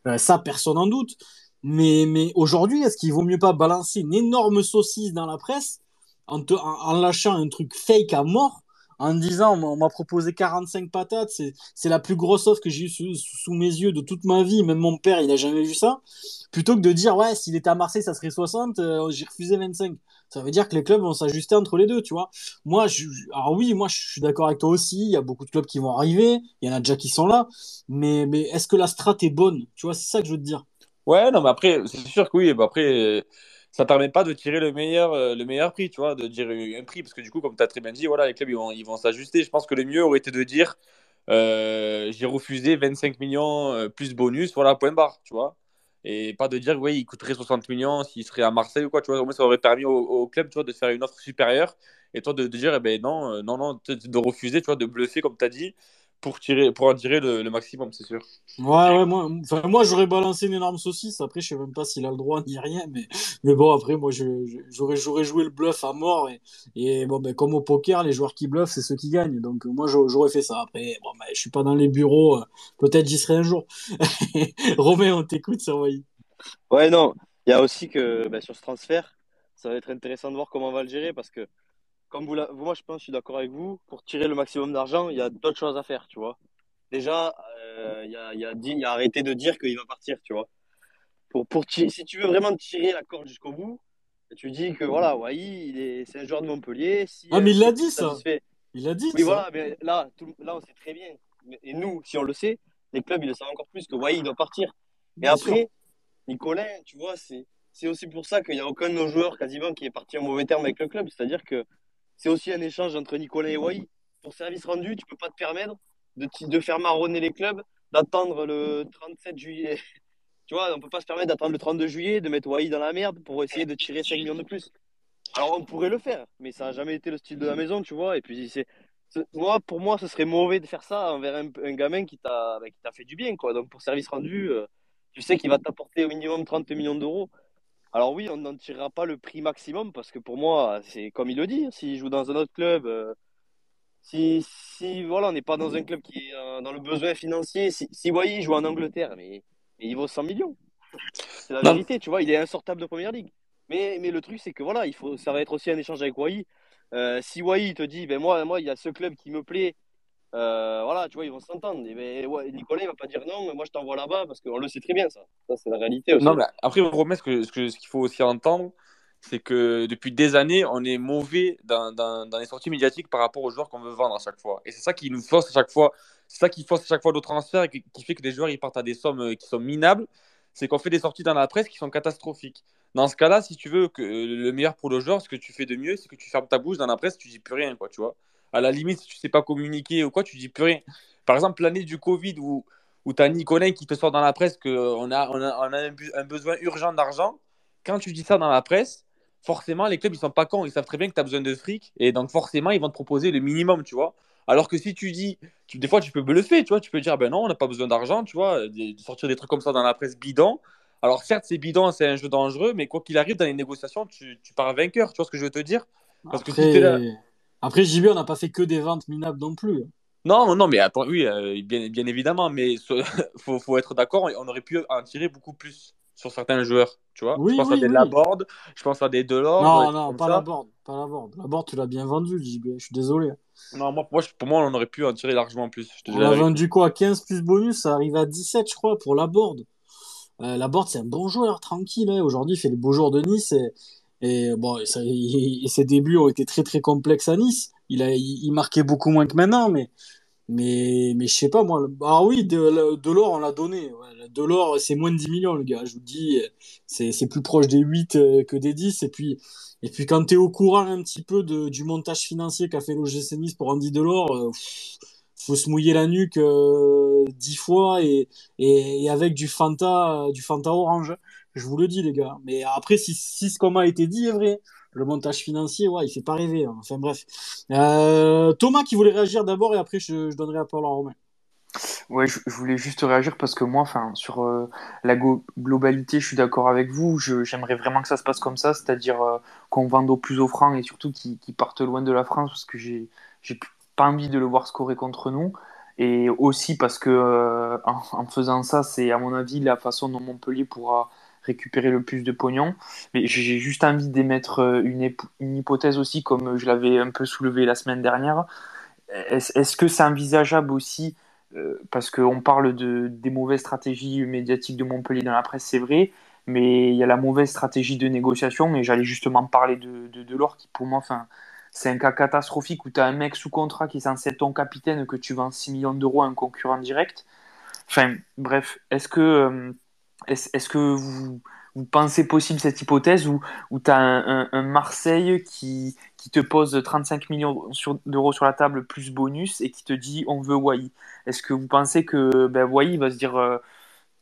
Euh, ça, personne n'en doute. Mais, mais aujourd'hui, est-ce qu'il vaut mieux pas balancer une énorme saucisse dans la presse en, lâchant un truc fake à mort en disant on m'a proposé 45 patates, c'est la plus grosse offre que j'ai eu sous, mes yeux de toute ma vie, même mon père il a jamais vu ça, plutôt que de dire ouais s'il était à Marseille ça serait 60, euh, j'ai refusé 25. Ça veut dire que les clubs vont s'ajuster entre les deux, tu vois. Moi, alors oui, moi je suis d'accord avec toi aussi, il y a beaucoup de clubs qui vont arriver, il y en a déjà qui sont là, mais, mais est-ce que la strat est bonne? Tu vois, c'est ça que je veux te dire. Ouais, non, mais après, c'est sûr que oui, après ça permet pas de tirer le meilleur, euh, le meilleur prix, tu vois, de dire un prix, parce que du coup, comme tu as très bien dit, voilà, les clubs, ils vont, ils vont s'ajuster. Je pense que le mieux aurait été de dire, euh, j'ai refusé 25 millions euh, plus bonus, voilà, point barre, tu vois. Et pas de dire, oui, il coûterait 60 millions s'il serait à Marseille ou quoi, tu vois. Au moins, ça aurait permis au, club, tu vois, de faire une offre supérieure. Et toi, de, dire, eh ben non, non, non, de refuser, tu vois, de bluffer, comme tu as dit pour, tirer, pour en tirer le, le maximum, c'est sûr. Ouais, ouais, moi, enfin, moi j'aurais balancé une énorme saucisse. Après, je sais même pas s'il a le droit ni rien. Mais, mais bon, après, moi, j'aurais, j'aurais joué le bluff à mort. Et, et bon, ben, comme au poker, les joueurs qui bluffent, c'est ceux qui gagnent. Donc, moi, j'aurais fait ça. Après, bon, ben, je suis pas dans les bureaux. Euh, peut-être j'y serai un jour. Romain, on t'écoute, ça, oui. Ouais, non. Il y a aussi que ben, sur ce transfert, ça va être intéressant de voir comment on va le gérer parce que comme vous, moi je pense, je suis d'accord avec vous, pour tirer le maximum d'argent, il y a d'autres choses à faire, tu vois. Déjà, euh, il, y a, il, y a il y a arrêté de dire qu'il va partir, tu vois. Pour, pour si tu veux vraiment tirer la corde jusqu'au bout, tu dis que voilà, Wai, est, c'est un joueur de Montpellier. Si, ah, mais il l'a dit ça. Il l'a dit. Oui, voilà, mais là, là, on sait très bien. Et nous, si on le sait, les clubs, ils le savent encore plus que Wai, il doit partir. Et après, Nicolas, tu vois, c'est, c'est aussi pour ça qu'il n'y a aucun de nos joueurs quasiment qui est parti en mauvais terme avec le club. C'est-à-dire que c'est aussi un échange entre Nicolas et Wai. Pour service rendu, tu peux pas te permettre de, de faire marronner les clubs, d'attendre le 37 juillet. tu vois, on peut pas se permettre d'attendre le 32 juillet, de mettre Wai dans la merde pour essayer de tirer 5 millions de plus. Alors on pourrait le faire, mais ça n'a jamais été le style de la maison, tu vois. Et puis c'est moi, pour moi, ce serait mauvais de faire ça envers un, un gamin qui t'a bah, fait du bien, quoi. Donc pour service rendu, euh, tu sais qu'il va t'apporter au minimum 30 millions d'euros. Alors oui, on n'en tirera pas le prix maximum parce que pour moi, c'est comme il le dit, s'il joue dans un autre club, euh, si, si voilà, on n'est pas dans un club qui est euh, dans le besoin financier, si, si il joue en Angleterre, mais, il vaut 100 millions. C'est la vérité, tu vois, il est insortable de première ligue. Mais, mais le truc, c'est que voilà, il faut, ça va être aussi un échange avec Wai. Euh, si Wai te dit, ben moi, moi, il y a ce club qui me plaît, euh, voilà, tu vois, ils vont s'entendre. Mais ouais, Nicolas, il va pas dire non, mais moi je t'envoie là-bas parce qu'on le sait très bien, ça. Ça, c'est la réalité aussi. Non, mais après, Romain, ce qu'il ce que, ce qu'il faut aussi entendre, c'est que depuis des années, on est mauvais dans, dans, les sorties médiatiques par rapport aux joueurs qu'on veut vendre à chaque fois. Et c'est ça qui nous force à chaque fois. C'est ça qui force à chaque fois nos transferts et qui, fait que des joueurs ils partent à des sommes euh, qui sont minables. C'est qu'on fait des sorties dans la presse qui sont catastrophiques. Dans ce cas-là, si tu veux que le meilleur pour le joueur, ce que tu fais de mieux, c'est que tu fermes ta bouche dans la presse, tu dis plus rien, quoi, tu vois à la limite, si tu sais pas communiquer ou quoi, tu dis plus rien. Par exemple, l'année du Covid où, où tu as Nicolas qui te sort dans la presse qu'on a, on a, on a un, besoin urgent d'argent, quand tu dis ça dans la presse, forcément, les clubs, ils sont pas cons. Ils savent très bien que tu as besoin de fric. Et donc, forcément, ils vont te proposer le minimum, tu vois. Alors que si tu dis, tu, des fois, tu peux bluffer, tu vois. Tu peux dire, ben non, on n'a pas besoin d'argent, tu vois. De, sortir des trucs comme ça dans la presse bidon. Alors, certes, c'est bidon, c'est un jeu dangereux, mais quoi qu'il arrive, dans les négociations, tu, tu pars vainqueur. Tu vois ce que je veux te dire? Parce que si es là après, JB, on n'a pas fait que des ventes minables non plus. Non, non, mais attends, oui, euh, bien, bien, évidemment, mais il faut, faut, être d'accord, on aurait pu en tirer beaucoup plus sur certains joueurs, tu vois. je pense à des oui. Laborde, je pense à des Delors. Non, non, pas Laborde, pas Laborde. Laborde, tu l'as bien vendu, JB, je suis désolé. Non, moi, moi, pour moi, on aurait pu en tirer largement plus. Je on a vendu quoi 15 plus bonus, ça arrive à 17, je crois, pour Laborde. Euh, Laborde, c'est un bon joueur, tranquille. Hein. Aujourd'hui, il fait les beaux jours de Nice. Et et bon, ça, ses débuts ont été très très complexes à Nice. Il a, il, marquait beaucoup moins que maintenant, mais mais mais je sais pas moi. Ah oui, de, l'or on l'a donné. De l'or c'est moins de 10 millions le gars. Je vous dis, c'est plus proche des 8 euh, que des 10. Et puis et puis quand t'es au courant un petit peu de, du montage financier qu'a fait l'OGC Nice pour Andy Delors, euh, faut se mouiller la nuque euh, 10 fois et, et, et, avec du Fanta du Fanta orange. Je vous le dis, les gars. Mais après, si, ce qu'on m'a été dit est vrai, le montage financier, ouais, il fait pas rêver. Hein. Enfin bref. Euh, Thomas qui voulait réagir d'abord et après je, donnerai la parole à Romain. Ouais, je, voulais juste réagir parce que moi, enfin, sur euh, la globalité, je suis d'accord avec vous. J'aimerais vraiment que ça se passe comme ça, c'est-à-dire euh, qu'on vende au plus offrant et surtout qu'ils partent loin de la France parce que j'ai pas envie de le voir scorer contre nous. Et aussi parce que en faisant ça, c'est à mon avis la façon dont Montpellier pourra récupérer le plus de pognon. Mais j'ai juste envie d'émettre une, une hypothèse aussi, comme je l'avais un peu soulevé la semaine dernière. Est-ce que c'est envisageable aussi, parce qu'on parle de, des mauvaises stratégies médiatiques de Montpellier dans la presse, c'est vrai, mais il y a la mauvaise stratégie de négociation, et j'allais justement parler de, de Delors, qui pour moi, enfin, c'est un cas catastrophique où tu as un mec sous contrat qui est censé être ton capitaine, que tu vends 6 millions d'euros à un concurrent direct. Enfin, bref, est-ce que, euh, est-ce, que vous, pensez possible cette hypothèse où, où tu as un, Marseille qui, te pose 35 millions d'euros sur la table plus bonus et qui te dit on veut Wai? Est-ce que vous pensez que ben, va se dire.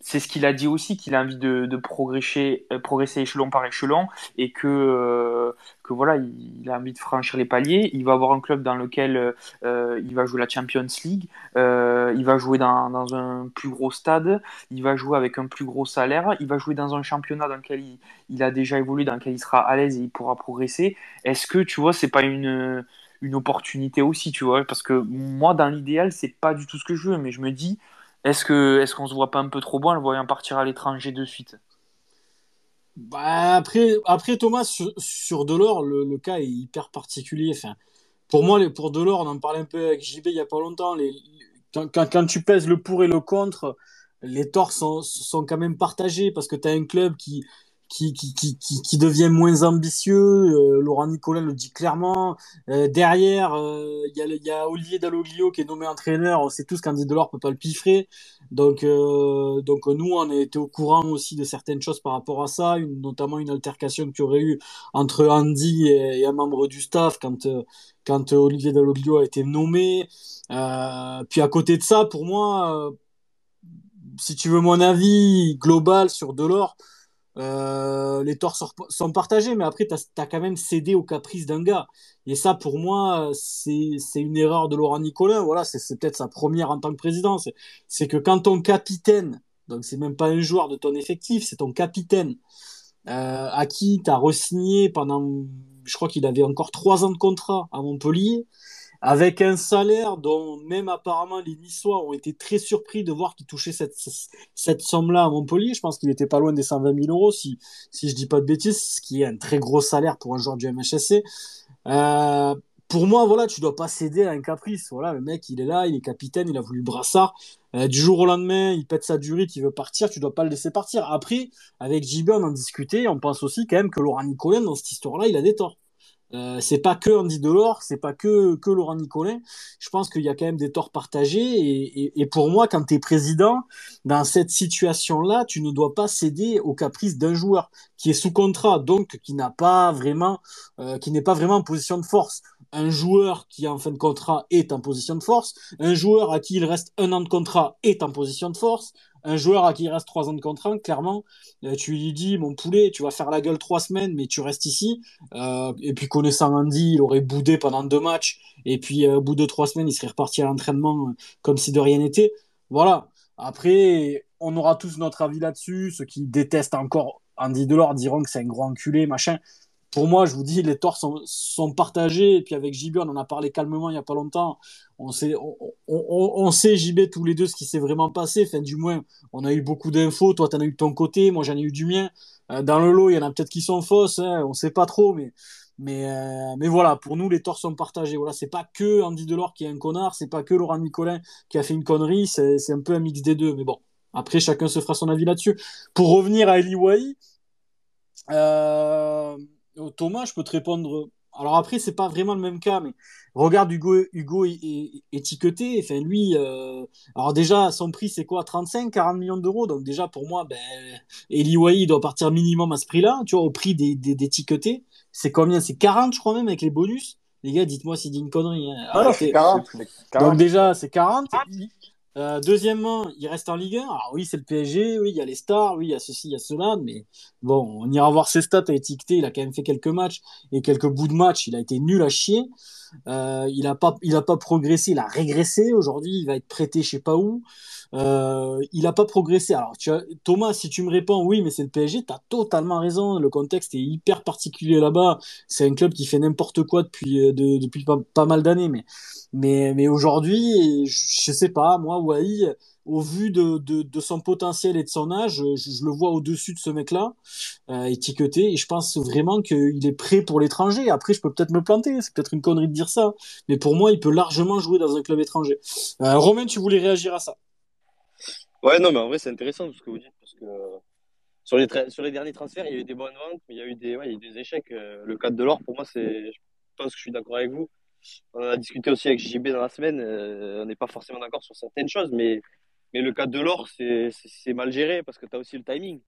C'est ce qu'il a dit aussi, qu'il a envie de, progresser, euh, progresser échelon par échelon et que, euh, que voilà, il, a envie de franchir les paliers. Il va avoir un club dans lequel euh, il va jouer la Champions League, il va jouer dans, dans, un plus gros stade, il va jouer avec un plus gros salaire, il va jouer dans un championnat dans lequel il, il a déjà évolué, dans lequel il sera à l'aise et il pourra progresser. Est-ce que tu vois, c'est pas une une opportunité aussi, tu vois, parce que moi, dans l'idéal, c'est pas du tout ce que je veux, mais je me dis, est-ce que est-ce qu'on se voit pas un peu trop en le voyant partir à l'étranger de suite? Bah, après, après Thomas, sur, Delors, le, cas est hyper particulier. Enfin, pour moi, pour Delors, on en parlait un peu avec JB il y a pas longtemps. Quand, tu pèses le pour et le contre, les torts sont, sont quand même partagés parce que tu as un club qui, qui, qui, qui, devient moins ambitieux. Euh, Laurent Nicolas le dit clairement. Euh, derrière, euh, il y, a, Olivier Dalloglio qui est nommé entraîneur. On sait tous qu'Andy Delors peut pas le piffrer. Donc, donc nous, on a été au courant aussi de certaines choses par rapport à ça, notamment une altercation qu'il y aurait eu entre Andy et, et, un membre du staff quand, quand Olivier Dalloglio a été nommé. puis à côté de ça, pour moi, si tu veux mon avis global sur Delors, euh, les torts sont partagés, mais après, tu as, quand même cédé au caprice d'un gars. Et ça, pour moi, c'est une erreur de Laurent Nicolas. Voilà, c'est peut-être sa première en tant que président. C'est que quand ton capitaine, donc c'est même pas un joueur de ton effectif, c'est ton capitaine, euh, à qui tu as re-signé pendant, je crois qu'il avait encore trois ans de contrat à Montpellier, avec un salaire dont même apparemment les Niçois ont été très surpris de voir qu'il touchait cette, somme-là à Montpellier. Je pense qu'il était pas loin des 120 000 euros, si, si je dis pas de bêtises, ce qui est un très gros salaire pour un joueur du MHSC. Euh, pour moi, voilà, tu dois pas céder à un caprice. Voilà, le mec, il est là, il est capitaine, il a voulu le brassard. Euh, du jour au lendemain, il pète sa durite, il veut partir, tu dois pas le laisser partir. Après, avec JB, on en discutait, on pense aussi quand même que Laurent Nicolin, dans cette histoire-là, il a des torts. Euh, c'est pas que Andy Delors, c'est pas que, que Laurent Nicolin. Je pense qu'il y a quand même des torts partagés. Et, et, pour moi, quand tu es président, dans cette situation-là, tu ne dois pas céder aux caprices d'un joueur qui est sous contrat, donc qui n'a pas vraiment, euh, qui n'est pas vraiment en position de force. Un joueur qui est en fin de contrat est en position de force. Un joueur à qui il reste un an de contrat est en position de force un joueur à qui il reste trois ans de contrat, clairement, euh, tu lui dis, mon poulet, tu vas faire la gueule trois semaines, mais tu restes ici. Euh, et puis, connaissant Andy, il aurait boudé pendant deux matchs. Et puis, euh, au bout de trois semaines, il serait reparti à l'entraînement comme si de rien n'était. Voilà. Après, on aura tous notre avis là-dessus. Ceux qui détestent encore Andy Delors diront que c'est un gros enculé, machin pour moi, je vous dis, les torts sont, partagés. Et puis avec JB, on en a parlé calmement il n'y a pas longtemps. On sait, JB, tous les deux, ce qui s'est vraiment passé. Enfin, du moins, on a eu beaucoup d'infos. Toi, tu en as eu de ton côté. Moi, j'en ai eu du mien. Euh, dans le lot, il y en a peut-être qui sont fausses. Hein, on sait pas trop. Euh, mais voilà, pour nous, les torts sont partagés. Voilà, c'est pas que Andy Delors qui est un connard. C'est pas que Laurent Nicolin qui a fait une connerie. C'est un peu un mix des deux. Mais bon, après, chacun se fera son avis là-dessus. Pour revenir à Eli Wai, euh, Thomas, je peux te répondre. Alors après, c'est pas vraiment le même cas, mais regarde Hugo, Hugo est, étiqueté. Enfin, lui, euh, alors déjà, son prix, c'est quoi 35, 40 millions d'euros. Donc déjà, pour moi, ben, Eli doit partir minimum à ce prix-là, tu vois, au prix des, des, C'est combien? C'est 40, je crois même, avec les bonus. Les gars, dites-moi si dit une connerie. Hein. Ah non, c'est 40, 40. Donc déjà, c'est 40. Euh, deuxièmement, il reste en Ligue 1. Alors oui, c'est le PSG, oui, il y a les stars, oui, il y a ceci, il y a cela, mais bon, on ira voir ses stats à étiqueter. Il a quand même fait quelques matchs et quelques bouts de match. Il a été nul à chier. Euh, il a pas, pas progressé, il a régressé. Aujourd'hui, il va être prêté je sais pas où. Euh, il a pas progressé. Alors, tu as, Thomas, si tu me réponds oui, mais c'est le PSG, tu as totalement raison. Le contexte est hyper particulier là-bas. C'est un club qui fait n'importe quoi depuis, euh, de, depuis pas, mal d'années. Mais, mais, mais aujourd'hui, je, sais pas, moi, Wai, au vu de, de, de, son potentiel et de son âge, je, je le vois au-dessus de ce mec-là, euh, étiqueté, et je pense vraiment qu'il est prêt pour l'étranger. Après, je peux peut-être me planter, c'est peut-être une connerie de dire ça, mais pour moi, il peut largement jouer dans un club étranger. Euh, Romain, tu voulais réagir à ça Ouais, non, mais en vrai, c'est intéressant tout ce que vous dites, parce que sur les, derniers transferts, il y a eu des bonnes ventes, mais il y a eu des, ouais, il y a eu des échecs. Euh, le cadre de l'or, pour moi, c'est, je pense que je suis d'accord avec vous. On a discuté aussi avec JB dans la semaine, euh, on n'est pas forcément d'accord sur certaines choses, mais mais le cas de l'or, c'est mal géré parce que tu as aussi le timing.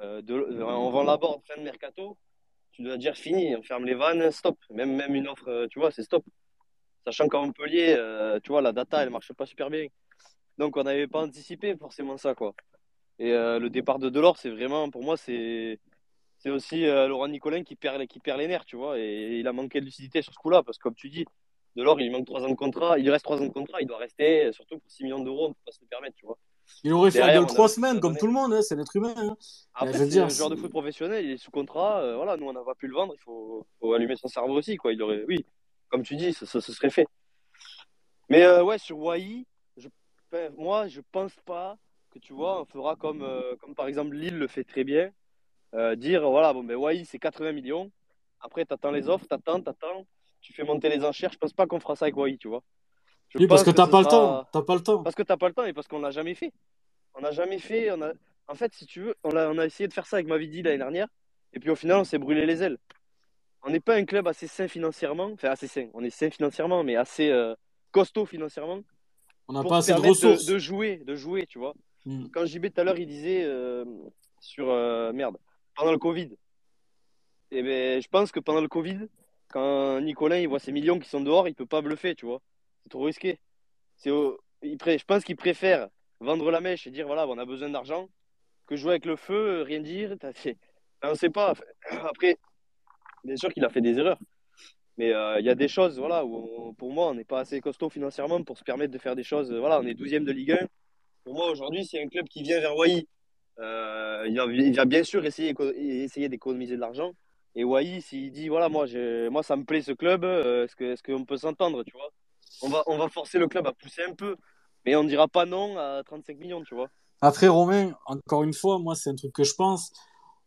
Euh, on vend la en fin de mercato, tu dois dire fini, on ferme les vannes, stop. Même, même une offre, tu vois, c'est stop. Sachant qu'en Montpellier, tu vois, la data, elle marche pas super bien. Donc on n'avait pas anticipé forcément ça, quoi. Et le départ de Delors, c'est vraiment, pour moi, c'est c'est aussi Laurent Nicolin qui perd, qui perd les nerfs, tu vois. Et, il a manqué de lucidité sur ce coup-là, parce que comme tu dis, Delors, il manque 3 ans de contrat. Il reste 3 ans de contrat. Il doit rester, surtout pour 6 millions d'euros, on ne peut pas se le permettre, tu vois. Il aurait fait de 3 semaines, comme tout le monde, hein, c'est l'être humain. Hein. Après, c'est un joueur de foot professionnel, il est sous contrat. Euh, voilà, nous, on n'a pas pu le vendre. Il faut, faut, allumer son cerveau aussi, quoi. Il aurait, oui, comme tu dis, ça, serait fait. Mais euh, ouais, sur Wai, je, moi, je pense pas que tu vois, on fera comme, euh, comme par exemple Lille le fait très bien. dire, voilà, bon, ben Wai, c'est 80 millions. Après, tu attends les offres, tu attends, tu attends tu fais monter les enchères. Je pense pas qu'on fera ça avec Wai, tu vois. oui, parce que, t'as pas le temps. T'as pas le temps. Parce que t'as pas le temps et parce qu'on l'a jamais fait. On n'a jamais fait. On a... En fait, si tu veux, on a, on a essayé de faire ça avec Mavidi l'année dernière. Et puis au final, on s'est brûlé les ailes. On n'est pas un club assez sain financièrement. Enfin, assez sain. On est sain financièrement, mais assez euh, costaud financièrement. On n'a pas assez de ressources. De, jouer, de jouer, tu vois. Hmm. Quand JB tout à l'heure, il disait euh, sur. Euh, merde. Pendant le Covid. Et eh ben, je pense que pendant le Covid, quand Nicolas il voit ces millions qui sont dehors, il peut pas bluffer, tu vois. C'est trop risqué. C'est Je pense qu'il préfère vendre la mèche et dire voilà, on a besoin d'argent que jouer avec le feu, rien dire. On ne sait pas. Après, bien sûr qu'il a fait des erreurs. Mais euh, il y a des choses, voilà, où pour moi, on n'est pas assez costaud financièrement pour se permettre de faire des choses. Voilà, on est 12e de Ligue 1. Pour moi, aujourd'hui, c'est un club qui vient vers Wai, euh, il, va, bien sûr essayer, d'économiser de l'argent. Et Wai, s'il dit, voilà, moi, moi, ça me plaît ce club, euh, est-ce qu'on est qu'on peut s'entendre, tu vois? On va, on va forcer le club à pousser un peu, mais on ne dira pas non à 35 millions, tu vois? Après, Romain, encore une fois, moi, c'est un truc que je pense.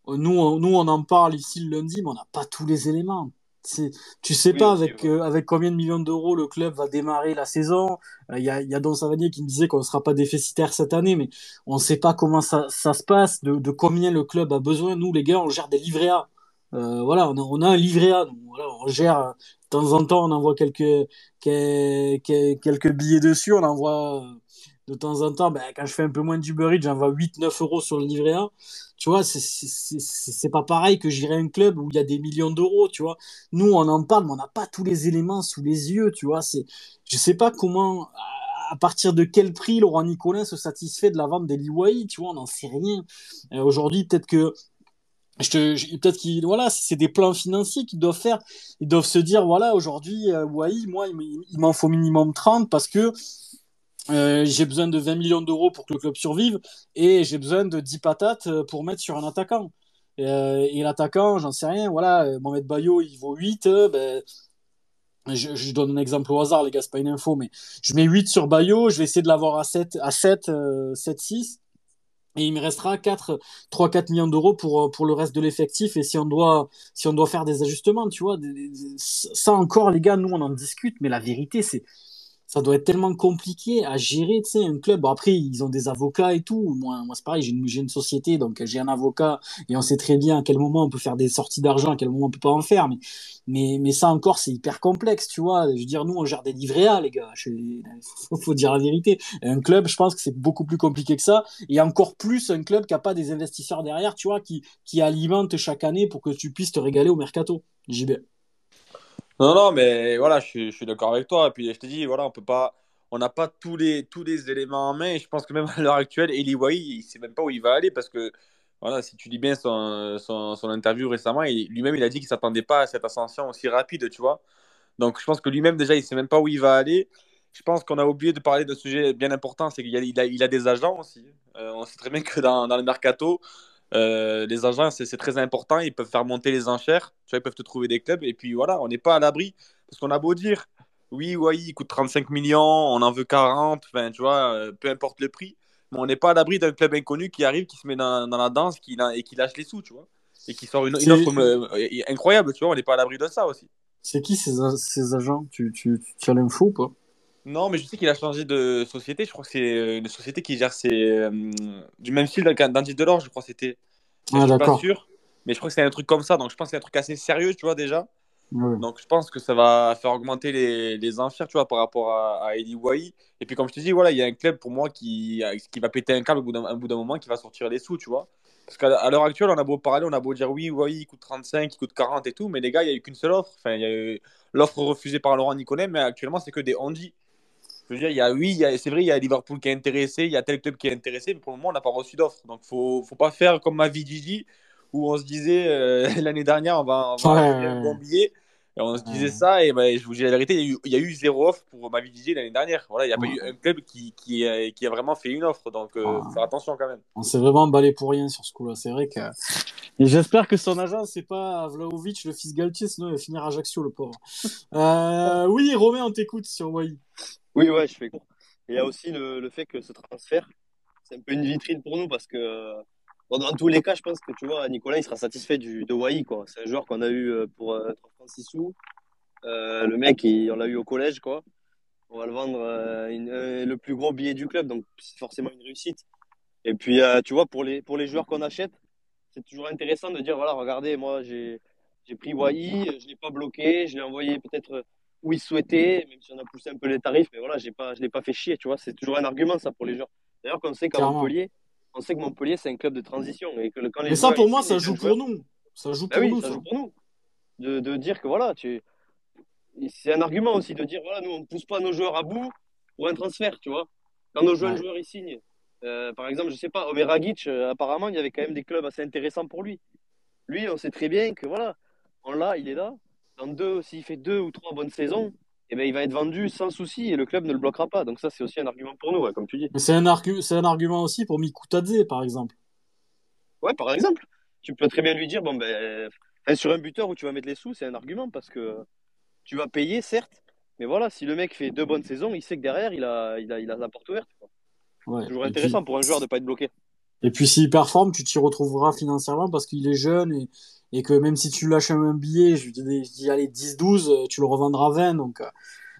Nous, nous, on en parle ici le lundi, mais on n'a pas tous les éléments. Tu sais pas avec, euh, avec combien de millions d'euros le club va démarrer la saison. Il euh, y, a, y a Don Savanier qui me disait qu'on ne sera pas déficitaire cette année, mais on ne sait pas comment ça, ça se passe, de, de, combien le club a besoin. Nous, les gars, on gère des livrets A. Euh, voilà, on a, on a, un livret A. voilà, on gère, de temps en temps, on envoie quelques, quelques, quelques billets dessus. On envoie de temps en temps, ben, quand je fais un peu moins d'Uber j'envoie 8-9 euros sur le livret A. Tu vois, c'est pas pareil que j'irai un club où il y a des millions d'euros, tu vois. Nous, on en parle, mais on n'a pas tous les éléments sous les yeux, tu vois. Je sais pas comment, à partir de quel prix Laurent Nicolin se satisfait de la vente d'Eli tu vois, on n'en sait rien. Euh, aujourd'hui, peut-être que je peut-être qu'ils, voilà, c'est des plans financiers qu'ils doivent faire. Ils doivent se dire, voilà, aujourd'hui, euh, moi, il m'en faut minimum 30 parce que euh, j'ai besoin de 20 millions d'euros pour que le club survive et j'ai besoin de 10 patates euh, pour mettre sur un attaquant. Euh, et l'attaquant, j'en sais rien, voilà, Mohamed Bayo, il vaut 8, ben, je, je, donne un exemple au hasard, les gars, c'est pas une info, mais je mets 8 sur Bayo, je vais essayer de l'avoir à 7, à 7, 7, 6. Et il me restera 4, 3, 4 millions d'euros pour, pour le reste de l'effectif. Et si on doit, si on doit faire des ajustements, tu vois, ça encore, les gars, nous, on en discute, mais la vérité, c'est, ça doit être tellement compliqué à gérer, tu sais, un club. Bon, après, ils ont des avocats et tout. Moi, moi c'est pareil, j'ai une, société, donc j'ai un avocat et on sait très bien à quel moment on peut faire des sorties d'argent, à quel moment on peut pas en faire. Mais, mais, mais ça encore, c'est hyper complexe, tu vois. Je veux dire, nous, on gère des livrets les gars. Il faut, dire la vérité. Un club, je pense que c'est beaucoup plus compliqué que ça. Et encore plus un club qui a pas des investisseurs derrière, tu vois, qui, qui alimentent chaque année pour que tu puisses te régaler au mercato. Non, non, mais voilà, je, suis d'accord avec toi. Et puis je te dis, voilà, on peut pas, on n'a pas tous les, tous les éléments en main. Et je pense que même à l'heure actuelle, Eli Wai, il sait même pas où il va aller parce que, voilà, si tu lis bien son, son, son interview récemment, lui-même, il a dit qu'il s'attendait pas à cette ascension aussi rapide, tu vois. Donc je pense que lui-même, déjà, il sait même pas où il va aller. Je pense qu'on a oublié de parler d'un sujet bien important, c'est qu'il a, il a, des agents aussi. Euh, on sait très bien que dans, dans le mercato, euh, les agents, c'est très important. Ils peuvent faire monter les enchères. Tu vois, ils peuvent te trouver des clubs. Et puis voilà, on n'est pas à l'abri. Parce qu'on a beau dire, oui, Wai, il coûte 35 millions, on en veut 40, enfin, tu vois, euh, peu importe le prix. Mais on n'est pas à l'abri d'un club inconnu qui arrive, qui se met dans, dans la danse qui, et qui lâche les sous, tu vois. Et qui sort une, une offre euh, incroyable, tu vois, on n'est pas à l'abri de ça aussi. C'est qui ces agents? Tu, tu, tu as l'info ou pas? Non, mais je sais qu'il a changé de société. Je crois que c'est euh, une société qui gère ses, euh, du même style d'Andy Delors, je crois que c'était. Ah, je suis pas d'accord. sûr. Mais je crois que c'est un truc comme ça. Donc je pense que c'est un truc assez sérieux, tu vois, déjà. Ouais. Donc je pense que ça va faire augmenter les, les enchères, tu vois, par rapport à, à Eddie Wai. Et puis comme je te dis, voilà, il y a un club pour moi qui, qui va péter un câble au bout d'un un bout d'un moment, qui va sortir les sous, tu vois. Parce qu'à à l'heure actuelle, on a beau parler, on a beau dire oui, Wai, il coûte 35, il coûte 40 et tout, mais les gars, il n'y a eu qu'une seule offre. Enfin, il y a eu l'offre refusée par Laurent Nicolet, mais actuellement, c'est que des Andy. Je veux dire, il y a, oui, il c'est vrai, il y a Liverpool qui est intéressé, il y a tel club qui est intéressé, mais pour le moment, on n'a pas reçu d'offre. Donc, faut, faut pas faire comme ma vie Gigi, où on se disait euh, l'année dernière, on va, on va Ouais, acheter un bon billet. Et on se disait Ouais. ça, et ben, je vous dis la vérité, il y, a eu, il y a eu zéro offre pour ma vie Gigi l'année dernière. Voilà, il n'y a Ouais. pas eu un club qui, qui, a, qui a vraiment fait une offre. Donc, euh, faut faire attention quand même. On s'est vraiment emballé pour rien sur ce coup-là. C'est vrai que. Et j'espère que son agent, c'est pas Vlaovic, le fils Galtier, sinon il va finir à Ajaccio, le pauvre. Euh, oui, Romain, on t'écoute sur Wai. Oui, ouais, je fais court. Il y a aussi le, le fait que ce transfert, c'est un peu une vitrine pour nous parce que euh, dans tous les cas, je pense que tu vois, Nicolas, il sera satisfait du, de Wai. C'est un joueur qu'on a eu euh, pour euh, 3 francs 6 sous. Euh, le mec, il- on l'a eu au collège, quoi. On va le vendre euh, euh, le plus gros billet du club, donc c'est forcément une réussite. Et puis, euh, tu vois, pour les, pour les joueurs qu'on achète, c'est toujours intéressant de dire, voilà, regardez, moi, j'ai, pris Wai, je l'ai pas bloqué, je l'ai envoyé peut-être où il souhaitait, même si on a poussé un peu les tarifs, mais voilà, j'ai pas, je l'ai pas fait chier, tu vois. C'est toujours un argument, ça, pour les joueurs. D'ailleurs, qu'on sait qu'à. Montpellier, on sait que Montpellier, c'est un club de transition. Et que le- quand les Mais ça, pour ils moi, ça joue pour nous. Ça joue bah pour oui, nous, ça ça. joue pour nous. De, de dire que voilà, tu... c'est un argument aussi de dire voilà, nous on ne pousse pas nos joueurs à bout pour un transfert, tu vois. Quand nos jeunes Ouais. joueurs ils signent, euh, par exemple, je sais pas, Omer Ragic, euh, apparemment, il y avait quand même des clubs assez intéressants pour lui. Lui, on sait très bien que voilà, on l'a, il est là. Dans deux, s'il fait deux ou trois bonnes saisons, eh ben, il va être vendu sans souci et le club ne le bloquera pas. Donc ça, c'est aussi un argument pour nous, ouais, comme tu dis. Mais c'est un, argu- un argument aussi pour Mikutadze, par exemple. Ouais, par exemple, tu peux très bien lui dire, bon, ben, sur un buteur où tu vas mettre les sous, c'est un argument parce que tu vas payer, certes, mais voilà, si le mec fait deux bonnes saisons, il sait que derrière, il a, il a, il a la porte ouverte. Ouais. C'est toujours intéressant puis, pour un joueur de pas être bloqué. et puis s'il performe, tu t'y retrouveras financièrement parce qu'il est jeune et, et que même si tu lâches un billet, je dis, je dis allez, 10-12, euh, tu le revendras 20. Donc, euh,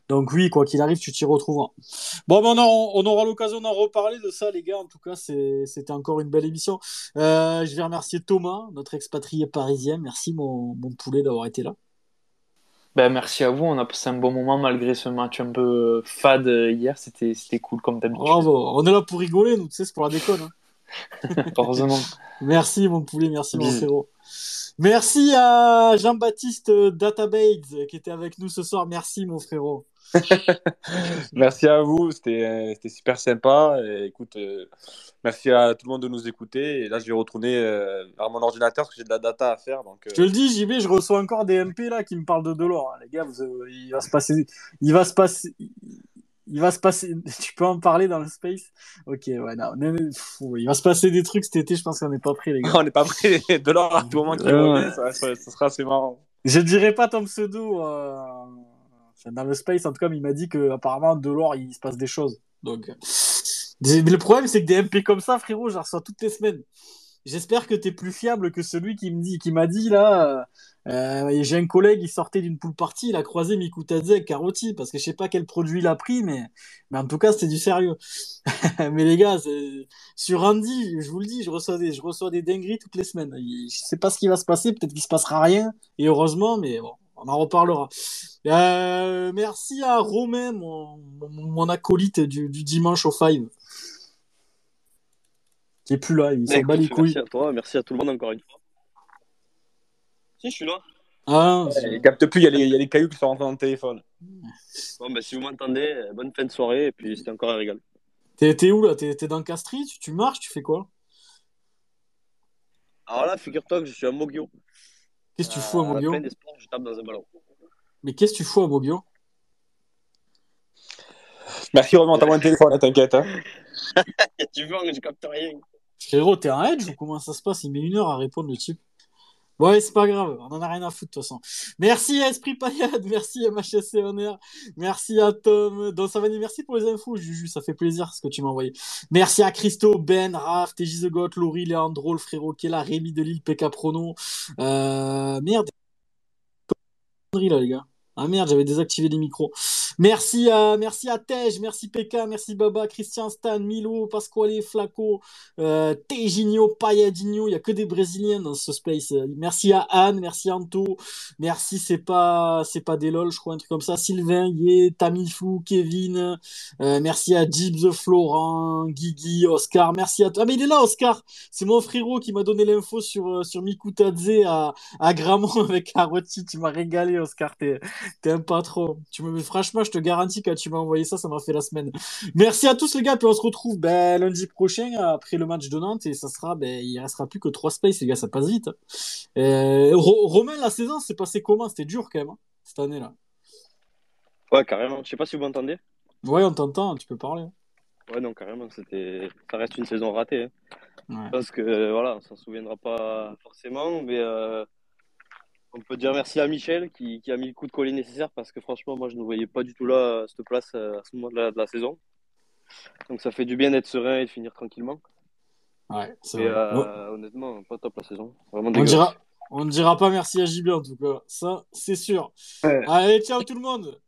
donc oui, quoi qu'il arrive, tu t'y retrouveras. Bon, ben, on, aura- on aura l'occasion d'en reparler de ça, les gars. En tout cas, c'était encore une belle émission. Euh, je vais remercier Thomas, notre expatrié parisien. Merci, mon, mon poulet, d'avoir été là. Ben, merci à vous, on a passé un bon moment malgré ce match un peu fade hier, c'était cool comme d'habitude. Bravo. On est là pour rigoler, nous, tu sais, c'est pour la déconne. hein. Heureusement. Merci mon poulet, merci mon frérot. Merci à Jean-Baptiste Database qui était avec nous ce soir. Merci mon frérot. Merci à vous, c'était euh, super sympa. Et écoute, euh, merci à tout le monde de nous écouter. Et là, je vais retourner euh, vers mon ordinateur parce que j'ai de la data à faire. Donc, euh, Je te le dis, JB, je reçois encore des MP là qui me parlent de Delors. hein. Les gars, vous, euh, il va se passer, il va se passer, il va se passer. Tu peux en parler dans le space? Ok, ouais, non, il va se passer des trucs cet été. Je pense qu'on n'est pas prêt, les gars. on n'est pas prêt de l'or à tout moment qui ouais. ça, ça- ça sera assez marrant. Je dirais pas ton pseudo. euh, enfin, dans le space, en tout cas, mais il m'a dit que apparemment Delors, il se passe des choses. Donc, euh, mais le problème, c'est que des MP comme ça, frérot, j'en reçois toutes les semaines. J'espère que t'es plus fiable que celui qui me dit, qui m'a dit là. euh, j'ai un collègue, il sortait d'une pool party, il a croisé Mikutadze avec Carotti, parce que je sais pas quel produit il a pris, mais, mais en tout cas, c'était du sérieux. mais les gars, sur Andy, je vous le dis, je reçois des, je reçois des dingueries toutes les semaines. Je sais pas ce qui va se passer, peut-être qu'il se passera rien, et heureusement, mais bon, on en reparlera. Euh, merci à Romain, mon, mon acolyte du, du dimanche au Five. Qui est plus là, il s'en Écoute, bat les couilles. merci à toi, merci à tout le monde encore une fois. Si, je suis là. Ah, Il capte plus, il y, a les, il y a les cailloux qui sont rentrés dans le téléphone. Bon, ben, si vous m'entendez, euh, bonne fin de soirée et puis c'était encore un régal. t'es, où là? T'es, dans Castries? Tu, tu marches? Tu fais quoi? Alors là, figure-toi que je suis à Mogio. Qu'est-ce que tu fous à À Mogio? fin des sports, je tape dans un ballon. Mais qu'est-ce que tu fous à Mogio? Merci, Romain, on t'envoie un téléphone, hein, t'inquiète. hein. tu vois, je capte rien. Frérot, t'es un edge ou comment ça se passe? Il met une heure à répondre le type. Ouais, c'est pas grave, on en a rien à foutre de toute façon. Merci à Esprit Payade, merci à MHSC merci à Tom, Don Savani, merci pour les infos, Juju, ça fait plaisir ce que tu m'as envoyé. Merci à Christo, Ben, Raph, TJ The Laurie, Leandro, le frérot Kella, Rémi de Lille, PK Prono. Euh, merde. là, les gars. Ah merde, j'avais désactivé les micros. Merci à, merci à Tej, merci PK, merci Baba, Christian Stan, Milo, Pasquale, Flaco, euh, Tejinho, Payadinho. Il n'y a que des Brésiliens dans ce space. Merci à Anne, merci Anto, merci c'est pas, c'est pas des lol, je crois, un truc comme ça. Sylvain, Yé, Tamifou, Kevin, euh, merci à Jibs, Florent, Guigui, Oscar, merci à toi. Ah mais il est là, Oscar. C'est mon frérot qui m'a donné l'info sur, euh, sur Mikutadze à, à Gramont avec Karotti. Tu m'as régalé, Oscar. T'es, T'es un patron. Tu me... Franchement, je te garantis, quand tu m'as envoyé ça, ça m'a fait la semaine. Merci à tous, les gars. Puis on se retrouve ben, lundi prochain après le match de Nantes. Et ça sera, ben, il restera plus que trois spaces, les gars. Ça passe vite. Euh, Romain, la saison, c'est passé comment? C'était dur quand même, hein, cette année-là. Ouais, carrément. Je sais pas si vous m'entendez. Ouais, on t'entend. Tu peux parler. Ouais, non, carrément. C'était... Ça reste une saison ratée. Hein. Parce que, voilà, on s'en souviendra pas forcément. Mais. Euh on peut dire merci à Michel qui, a mis le coup de collier nécessaire parce que franchement, moi, je ne voyais pas du tout là cette place euh, à ce moment de la, saison. Donc ça fait du bien d'être serein et de finir tranquillement. Ouais, c'est euh, Honnêtement, pas top la saison. Vraiment on dira, on ne dira pas merci à JB en tout cas. Ça, c'est sûr. Allez, ciao tout le monde